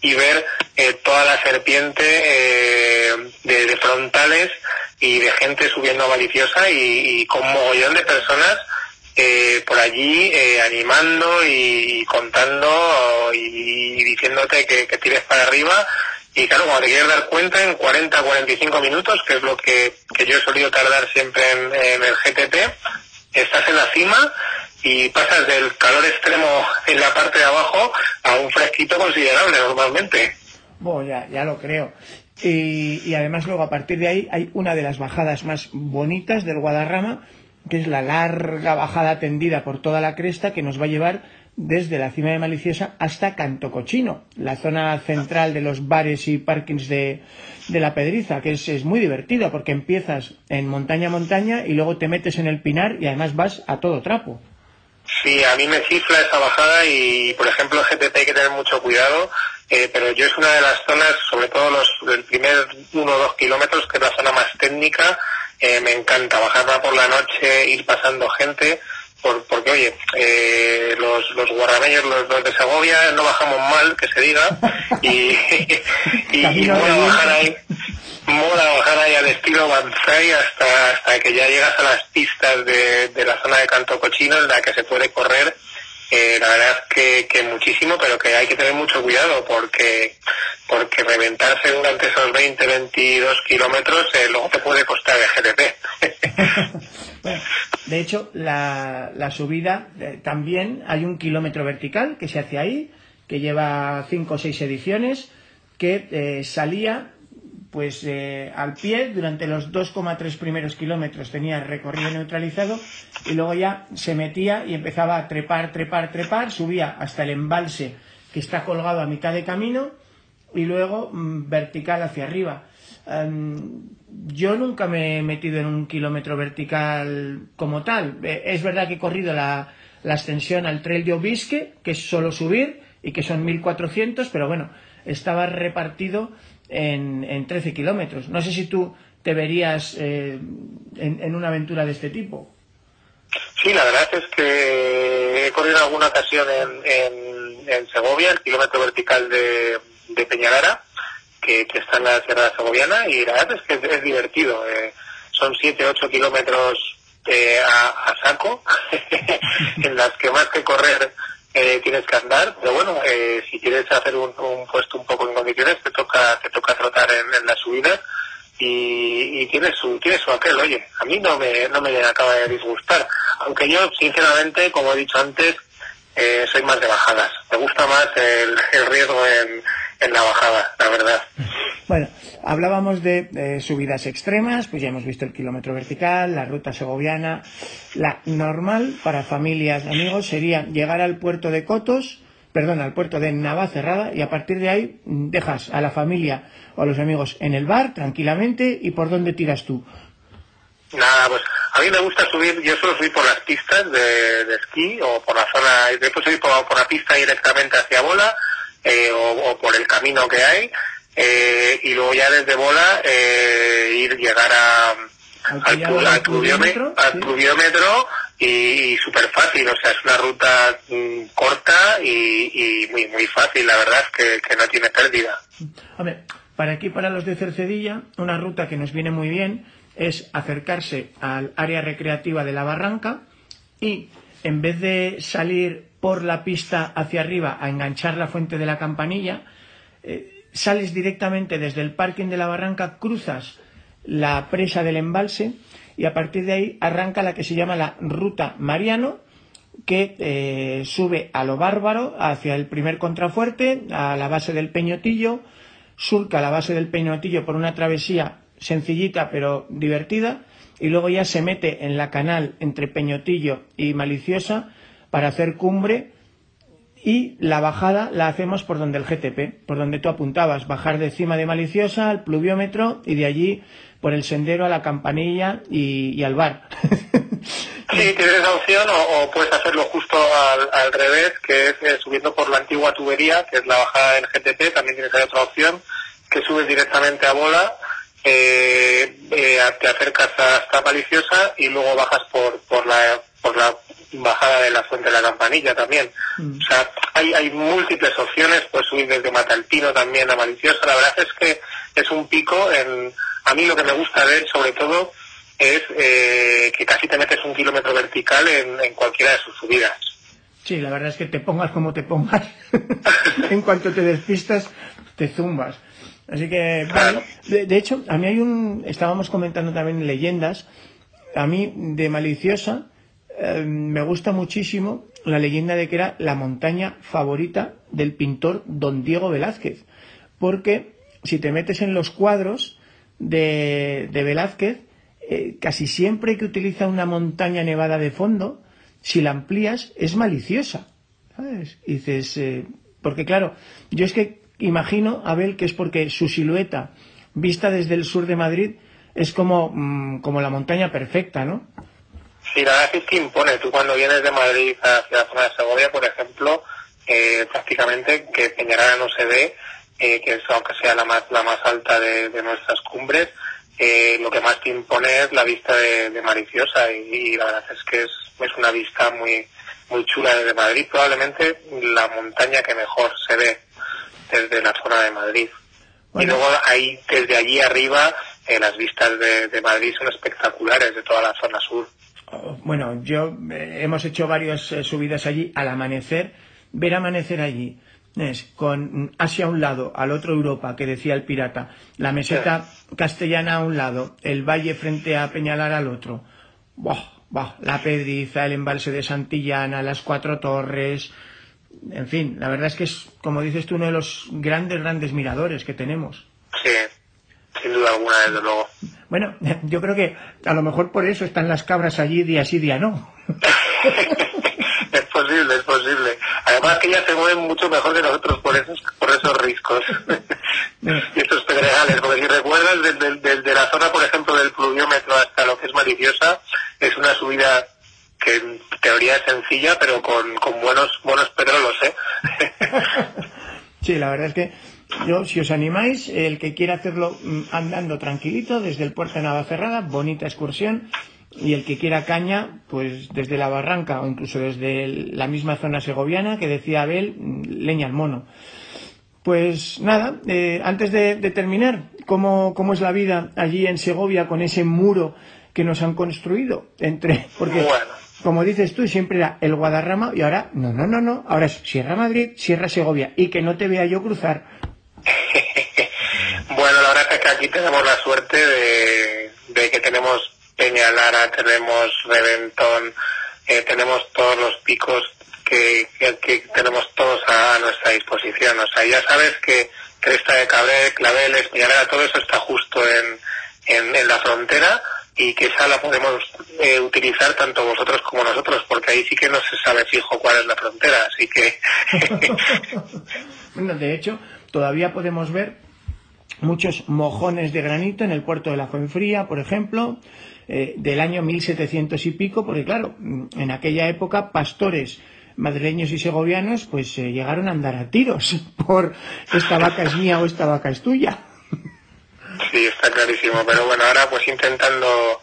y ver eh, toda la serpiente eh, de, frontales y de gente subiendo a Maliciosa y, con un mogollón de personas eh, por allí animando y, contando y, diciéndote que, tires para arriba. Y claro, cuando te quieres dar cuenta, en 40 45 minutos, que es lo que, yo he solido tardar siempre en, en el GTT, estás en la cima y pasas del calor extremo en la parte de abajo a un fresquito considerable normalmente. Bueno, ya, ya lo creo. Y, además luego a partir de ahí hay una de las bajadas más bonitas del Guadarrama, que es la larga bajada tendida por toda la cresta que nos va a llevar desde la cima de Maliciosa hasta Canto Cochino, la zona central de los bares y parkings de, de la Pedriza, que es, es, muy divertido porque empiezas en montaña a montaña y luego te metes en el pinar y además vas a todo trapo. Sí, a mí me cifra esa bajada y, por ejemplo, GTT hay que tener mucho cuidado, eh, pero yo es una de las zonas, sobre todo los del primer uno o dos kilómetros, que es la zona más técnica, eh, me encanta bajarla por la noche, ir pasando gente, por, porque oye, eh, los, los guarrameños, los, de Segovia, no bajamos mal, que se diga, y, y, y bajar ahí mola bajar ahí al estilo Banzai hasta, hasta que ya llegas a las pistas de, de la zona de Canto Cochino en la que se puede correr. Eh, la verdad que, que, muchísimo, pero que hay que tener mucho cuidado porque porque reventarse durante esos 20, 22 kilómetros eh, luego te puede costar el GTP. de hecho, la, la subida eh, también hay un kilómetro vertical que se hace ahí, que lleva 5 o 6 ediciones, que eh, salía pues eh, al pie durante los 2,3 primeros kilómetros tenía recorrido neutralizado y luego ya se metía y empezaba a trepar, trepar, trepar, subía hasta el embalse que está colgado a mitad de camino y luego mm, vertical hacia arriba. Em, yo nunca me he metido en un kilómetro vertical como tal. Eh, es verdad que he corrido la, la extensión al Trail de Obisque, que es solo subir y que son 1400, pero bueno, estaba repartido en, en 13 kilómetros. No sé si tú te verías eh, en, una aventura de este tipo. Sí, la verdad es que he corrido alguna ocasión en, en, Segovia, el kilómetro vertical de, de Peñalara, que, está en la Sierra Segoviana, y la verdad es que es, divertido. Eh, son 7-8 kilómetros eh, a, saco, en las que más que correr eh, tienes que andar, pero bueno, eh, si quieres hacer un, puesto un poco en condiciones, te toca, te toca trotar en, la subida y, y tienes su, tienes su aquel, oye, a mí no me, no me acaba de disgustar, aunque yo, sinceramente, como he dicho antes, eh, soy más de bajadas, me gusta más el, el riesgo en, en la bajada, la verdad. Bueno, hablábamos de subidas extremas, pues ya hemos visto el kilómetro vertical, la ruta segoviana. La normal para familias, amigos, sería llegar al puerto de Cotos, perdón, al puerto de Navacerrada y a partir de ahí dejas a la familia o a los amigos en el bar tranquilamente y por dónde tiras tú. Nada, pues a mí me gusta subir, yo solo subir por las pistas de, esquí o por la zona, después subir por, por la pista directamente hacia Bola eh, o, por el camino que hay eh, y luego ya desde Bola eh, ir llegar a, al, pluviómetro, y, súper fácil, o sea, es una ruta mm, corta y, muy muy fácil, la verdad es que, no tiene pérdida. Hombre, para aquí, para los de Cercedilla, una ruta que nos viene muy bien es acercarse al área recreativa de la barranca y en vez de salir por la pista hacia arriba a enganchar la fuente de la campanilla, eh, sales directamente desde el parking de la barranca, cruzas la presa del embalse y a partir de ahí arranca la que se llama la ruta Mariano, que eh, sube a lo bárbaro hacia el primer contrafuerte, a la base del Peñotillo, surca la base del Peñotillo por una travesía sencillita pero divertida, y luego ya se mete en la canal entre Peñotillo y Maliciosa para hacer cumbre y la bajada la hacemos por donde el GTP, por donde tú apuntabas, bajar de cima de Maliciosa al pluviómetro y de allí por el sendero a la campanilla y, al bar. Sí, tienes esa opción o, puedes hacerlo justo al, revés, que es eh, subiendo por la antigua tubería, que es la bajada del GTP, también tienes otra opción, que subes directamente a Bola, eh, eh, te acercas hasta Maliciosa y luego bajas por, por, la, por la bajada de la fuente de la campanilla también. Mm. O sea, hay, hay múltiples opciones, puedes subir desde Matalpino también a Maliciosa. La verdad es que es un pico. En, a mí lo que me gusta ver, sobre todo, es eh, que casi te metes un kilómetro vertical en, en cualquiera de sus subidas. Sí, la verdad es que te pongas como te pongas. en cuanto te despistas, te zumbas. Así que, de, hecho, a mí hay un, estábamos comentando también leyendas, a mí de Maliciosa eh, me gusta muchísimo la leyenda de que era la montaña favorita del pintor don Diego Velázquez, porque si te metes en los cuadros de, de Velázquez, eh, casi siempre que utiliza una montaña nevada de fondo, si la amplías es maliciosa. ¿Sabes? Y dices, eh, porque claro, yo es que imagino, Abel, que es porque su silueta, vista desde el sur de Madrid, es como, mm, como la montaña perfecta, ¿no? Sí, la verdad es que impone. Tú cuando vienes de Madrid hacia la zona de Segovia, por ejemplo, eh, prácticamente que Peñarana no se ve, eh, que es, aunque sea la más, la más alta de, nuestras cumbres, eh, lo que más te impone es la vista de, Mariciosa y, la verdad es que es, es una vista muy, muy chula desde Madrid, probablemente la montaña que mejor se ve desde la zona de Madrid. Y luego ahí, desde allí arriba, eh, las vistas de, Madrid son espectaculares de toda la zona sur. Oh, bueno, yo eh, hemos hecho varias eh, subidas allí al amanecer. Ver amanecer allí es con Asia a un lado, al otro Europa, que decía el pirata, la meseta castellana a un lado, el valle frente a Peñalar al otro. la Pedriza, el embalse de Santillana, las cuatro torres, en fin, la verdad es que es, como dices tú, uno de los grandes, grandes miradores que tenemos. Sí, sin duda alguna, desde luego. Bueno, yo creo que a lo mejor por eso están las cabras allí día sí, día no. es posible, es posible. Además que ellas se mueven mucho mejor que nosotros por esos, por esos riscos. y estos pedregales, porque si recuerdas, desde, desde, la zona, por ejemplo, del pluviómetro hasta lo que es Maliciosa, es una subida que en teoría es sencilla, pero con, con buenos, buenos pedrolos, ¿eh? sí, la verdad es que yo, si os animáis, el que quiera hacerlo mm, andando tranquilito desde el puerto de Navacerrada, bonita excursión, y el que quiera caña, pues desde la barranca o incluso desde la misma zona segoviana que decía Abel, mm, leña al mono. Pues nada, eh, antes de, terminar, ¿cómo, ¿cómo, es la vida allí en Segovia con ese muro que nos han construido entre porque como dices tú, siempre era el Guadarrama y ahora, no, no, no, no, ahora es Sierra Madrid, Sierra Segovia y que no te vea yo cruzar. bueno, la verdad es que aquí tenemos la suerte de, que tenemos Peñalara, tenemos Reventón, eh, tenemos todos los picos que, tenemos todos a, nuestra disposición. O sea, ya sabes que Cresta de Cabré, Claveles, Peñalara, todo eso está justo en, en la frontera y que esa la podemos eh, utilizar tanto vosotros como nosotros, porque ahí sí que no se sabe fijo cuál es la frontera, así que... bueno, de hecho, todavía podemos ver muchos mojones de granito en el puerto de la Fuenfría, por ejemplo, eh, del año 1700 y pico, porque claro, en aquella época pastores madrileños y segovianos pues eh, llegaron a andar a tiros por esta vaca es mía o esta vaca es tuya. Sí, está clarísimo, pero bueno, ahora pues intentando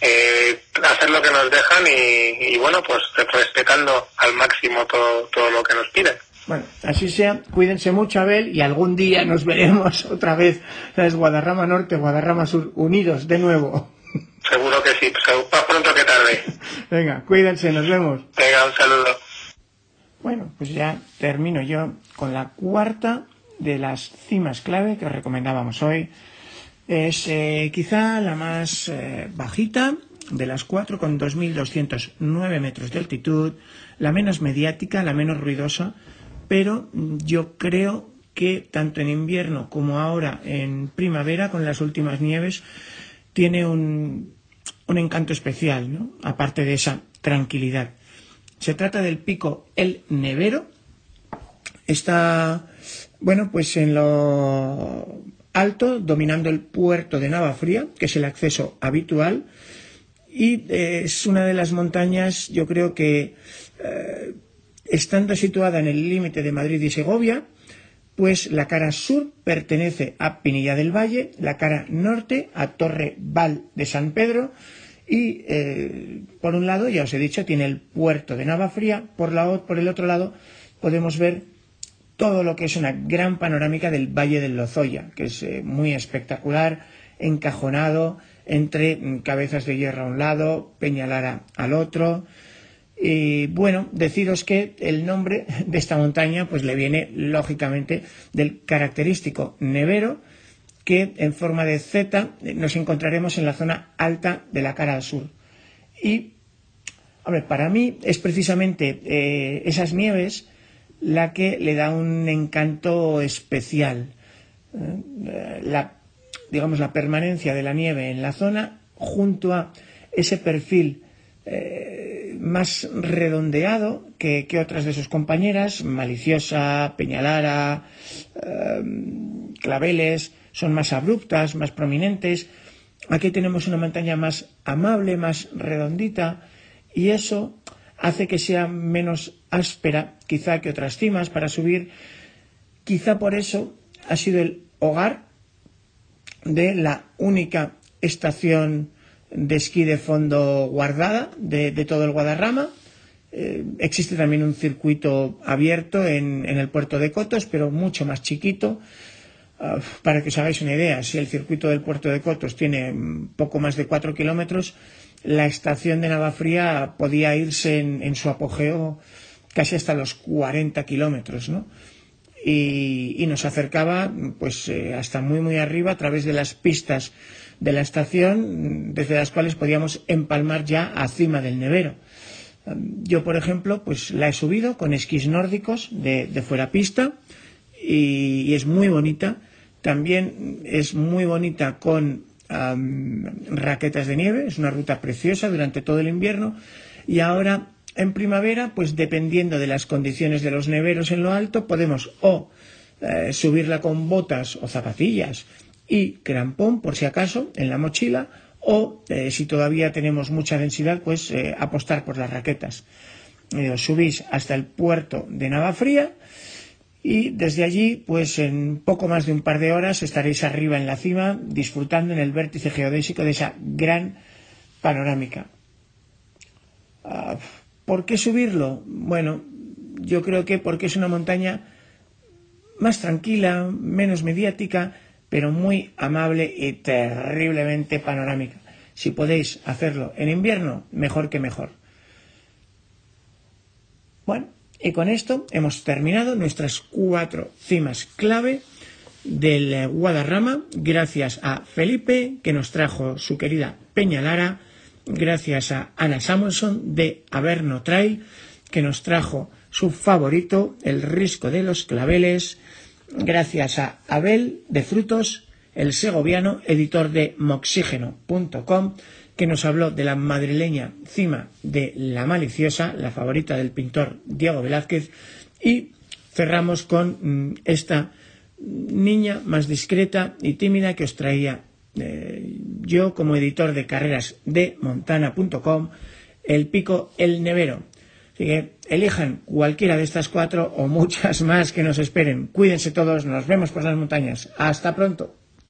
eh, hacer lo que nos dejan y, bueno, pues respetando al máximo todo, todo lo que nos piden. Bueno, así sea, cuídense mucho, Abel, y algún día nos veremos otra vez, ¿sabes? Guadarrama Norte, Guadarrama Sur, unidos de nuevo. Seguro que sí, pues, más pronto que tarde. Venga, cuídense, nos vemos. Venga, un saludo. Bueno, pues ya termino yo con la cuarta de las cimas clave que os recomendábamos hoy. Es eh, quizá la más eh, bajita de las cuatro, con 2.209 metros de altitud, la menos mediática, la menos ruidosa, pero yo creo que tanto en invierno como ahora en primavera, con las últimas nieves, tiene un, un encanto especial, aparte de esa tranquilidad. Se trata del pico El Nevero. Está, bueno, pues en lo alto, dominando el puerto de Navafría, que es el acceso habitual. Y eh, es una de las montañas, yo creo que, eh, estando situada en el límite de Madrid y Segovia, pues la cara sur pertenece a Pinilla del Valle, la cara norte a Torre Val de San Pedro y eh, por un lado, ya os he dicho, tiene el puerto de Navafría, por, la, por el otro lado podemos ver todo lo que es una gran panorámica del Valle del Lozoya, que es eh, muy espectacular, encajonado entre mm, cabezas de hierro a un lado, Peñalara al otro. Y bueno, deciros que el nombre de esta montaña pues le viene lógicamente del característico nevero que en forma de Z nos encontraremos en la zona alta de la cara al sur. Y, hombre, para mí es precisamente eh, esas nieves la que le da un encanto especial. Eh, la, digamos, la permanencia de la nieve en la zona junto a ese perfil eh, más redondeado que, otras de sus compañeras, Maliciosa, Peñalara, Claveles, son más abruptas, más prominentes. Aquí tenemos una montaña más amable, más redondita, y eso hace que sea menos áspera quizá que otras cimas para subir. Quizá por eso ha sido el hogar de la única estación de esquí de fondo guardada de, todo el Guadarrama. Eh, existe también un circuito abierto en, en, el puerto de Cotos, pero mucho más chiquito, Ah, para que os hagáis una idea, si el circuito del puerto de Cotos tiene poco más de cuatro kilómetros, la estación de Navafría podía irse en, su apogeo casi hasta los 40 kilómetros, ¿no? Y, nos acercaba pues eh, hasta muy muy arriba a través de las pistas de la estación desde las cuales podíamos empalmar ya a cima del nevero. Yo, por ejemplo, pues la he subido con esquís nórdicos de, fuera pista y es muy bonita también es muy bonita con raquetas de nieve, es una ruta preciosa durante todo el invierno y ahora en primavera, pues dependiendo de las condiciones de los neveros en lo alto, podemos o eh, subirla con botas o zapatillas y crampón, por si acaso, en la mochila, o eh, si todavía tenemos mucha densidad, pues eh, apostar por las raquetas. os subís hasta el puerto de Navafría y desde allí, pues en poco más de un par de horas estaréis arriba en la cima, disfrutando en el vértice geodésico de esa gran panorámica. Ah, ¿Por qué subirlo? Bueno, yo creo que porque es una montaña más tranquila, menos mediática, pero muy amable y terriblemente panorámica. Si podéis hacerlo en invierno, mejor que mejor. Bueno, y con esto hemos terminado nuestras cuatro cimas clave del Guadarrama, gracias a Felipe, que nos trajo su querida Peña Lara, gracias a Ana Samuelson de Averno Trail, que nos trajo su favorito, el risco de los claveles, gracias a Abel de Frutos, el segoviano, editor de moxígeno.com, que nos habló de la madrileña cima de La Maliciosa, la favorita del pintor Diego Velázquez, y cerramos con mm, esta niña más discreta y tímida que os traía eh, yo como editor de carreras de montana.com, el pico El Nevero. Así que elijan cualquiera de estas cuatro o muchas más que nos esperen. Cuídense todos, nos vemos por las montañas. Hasta pronto.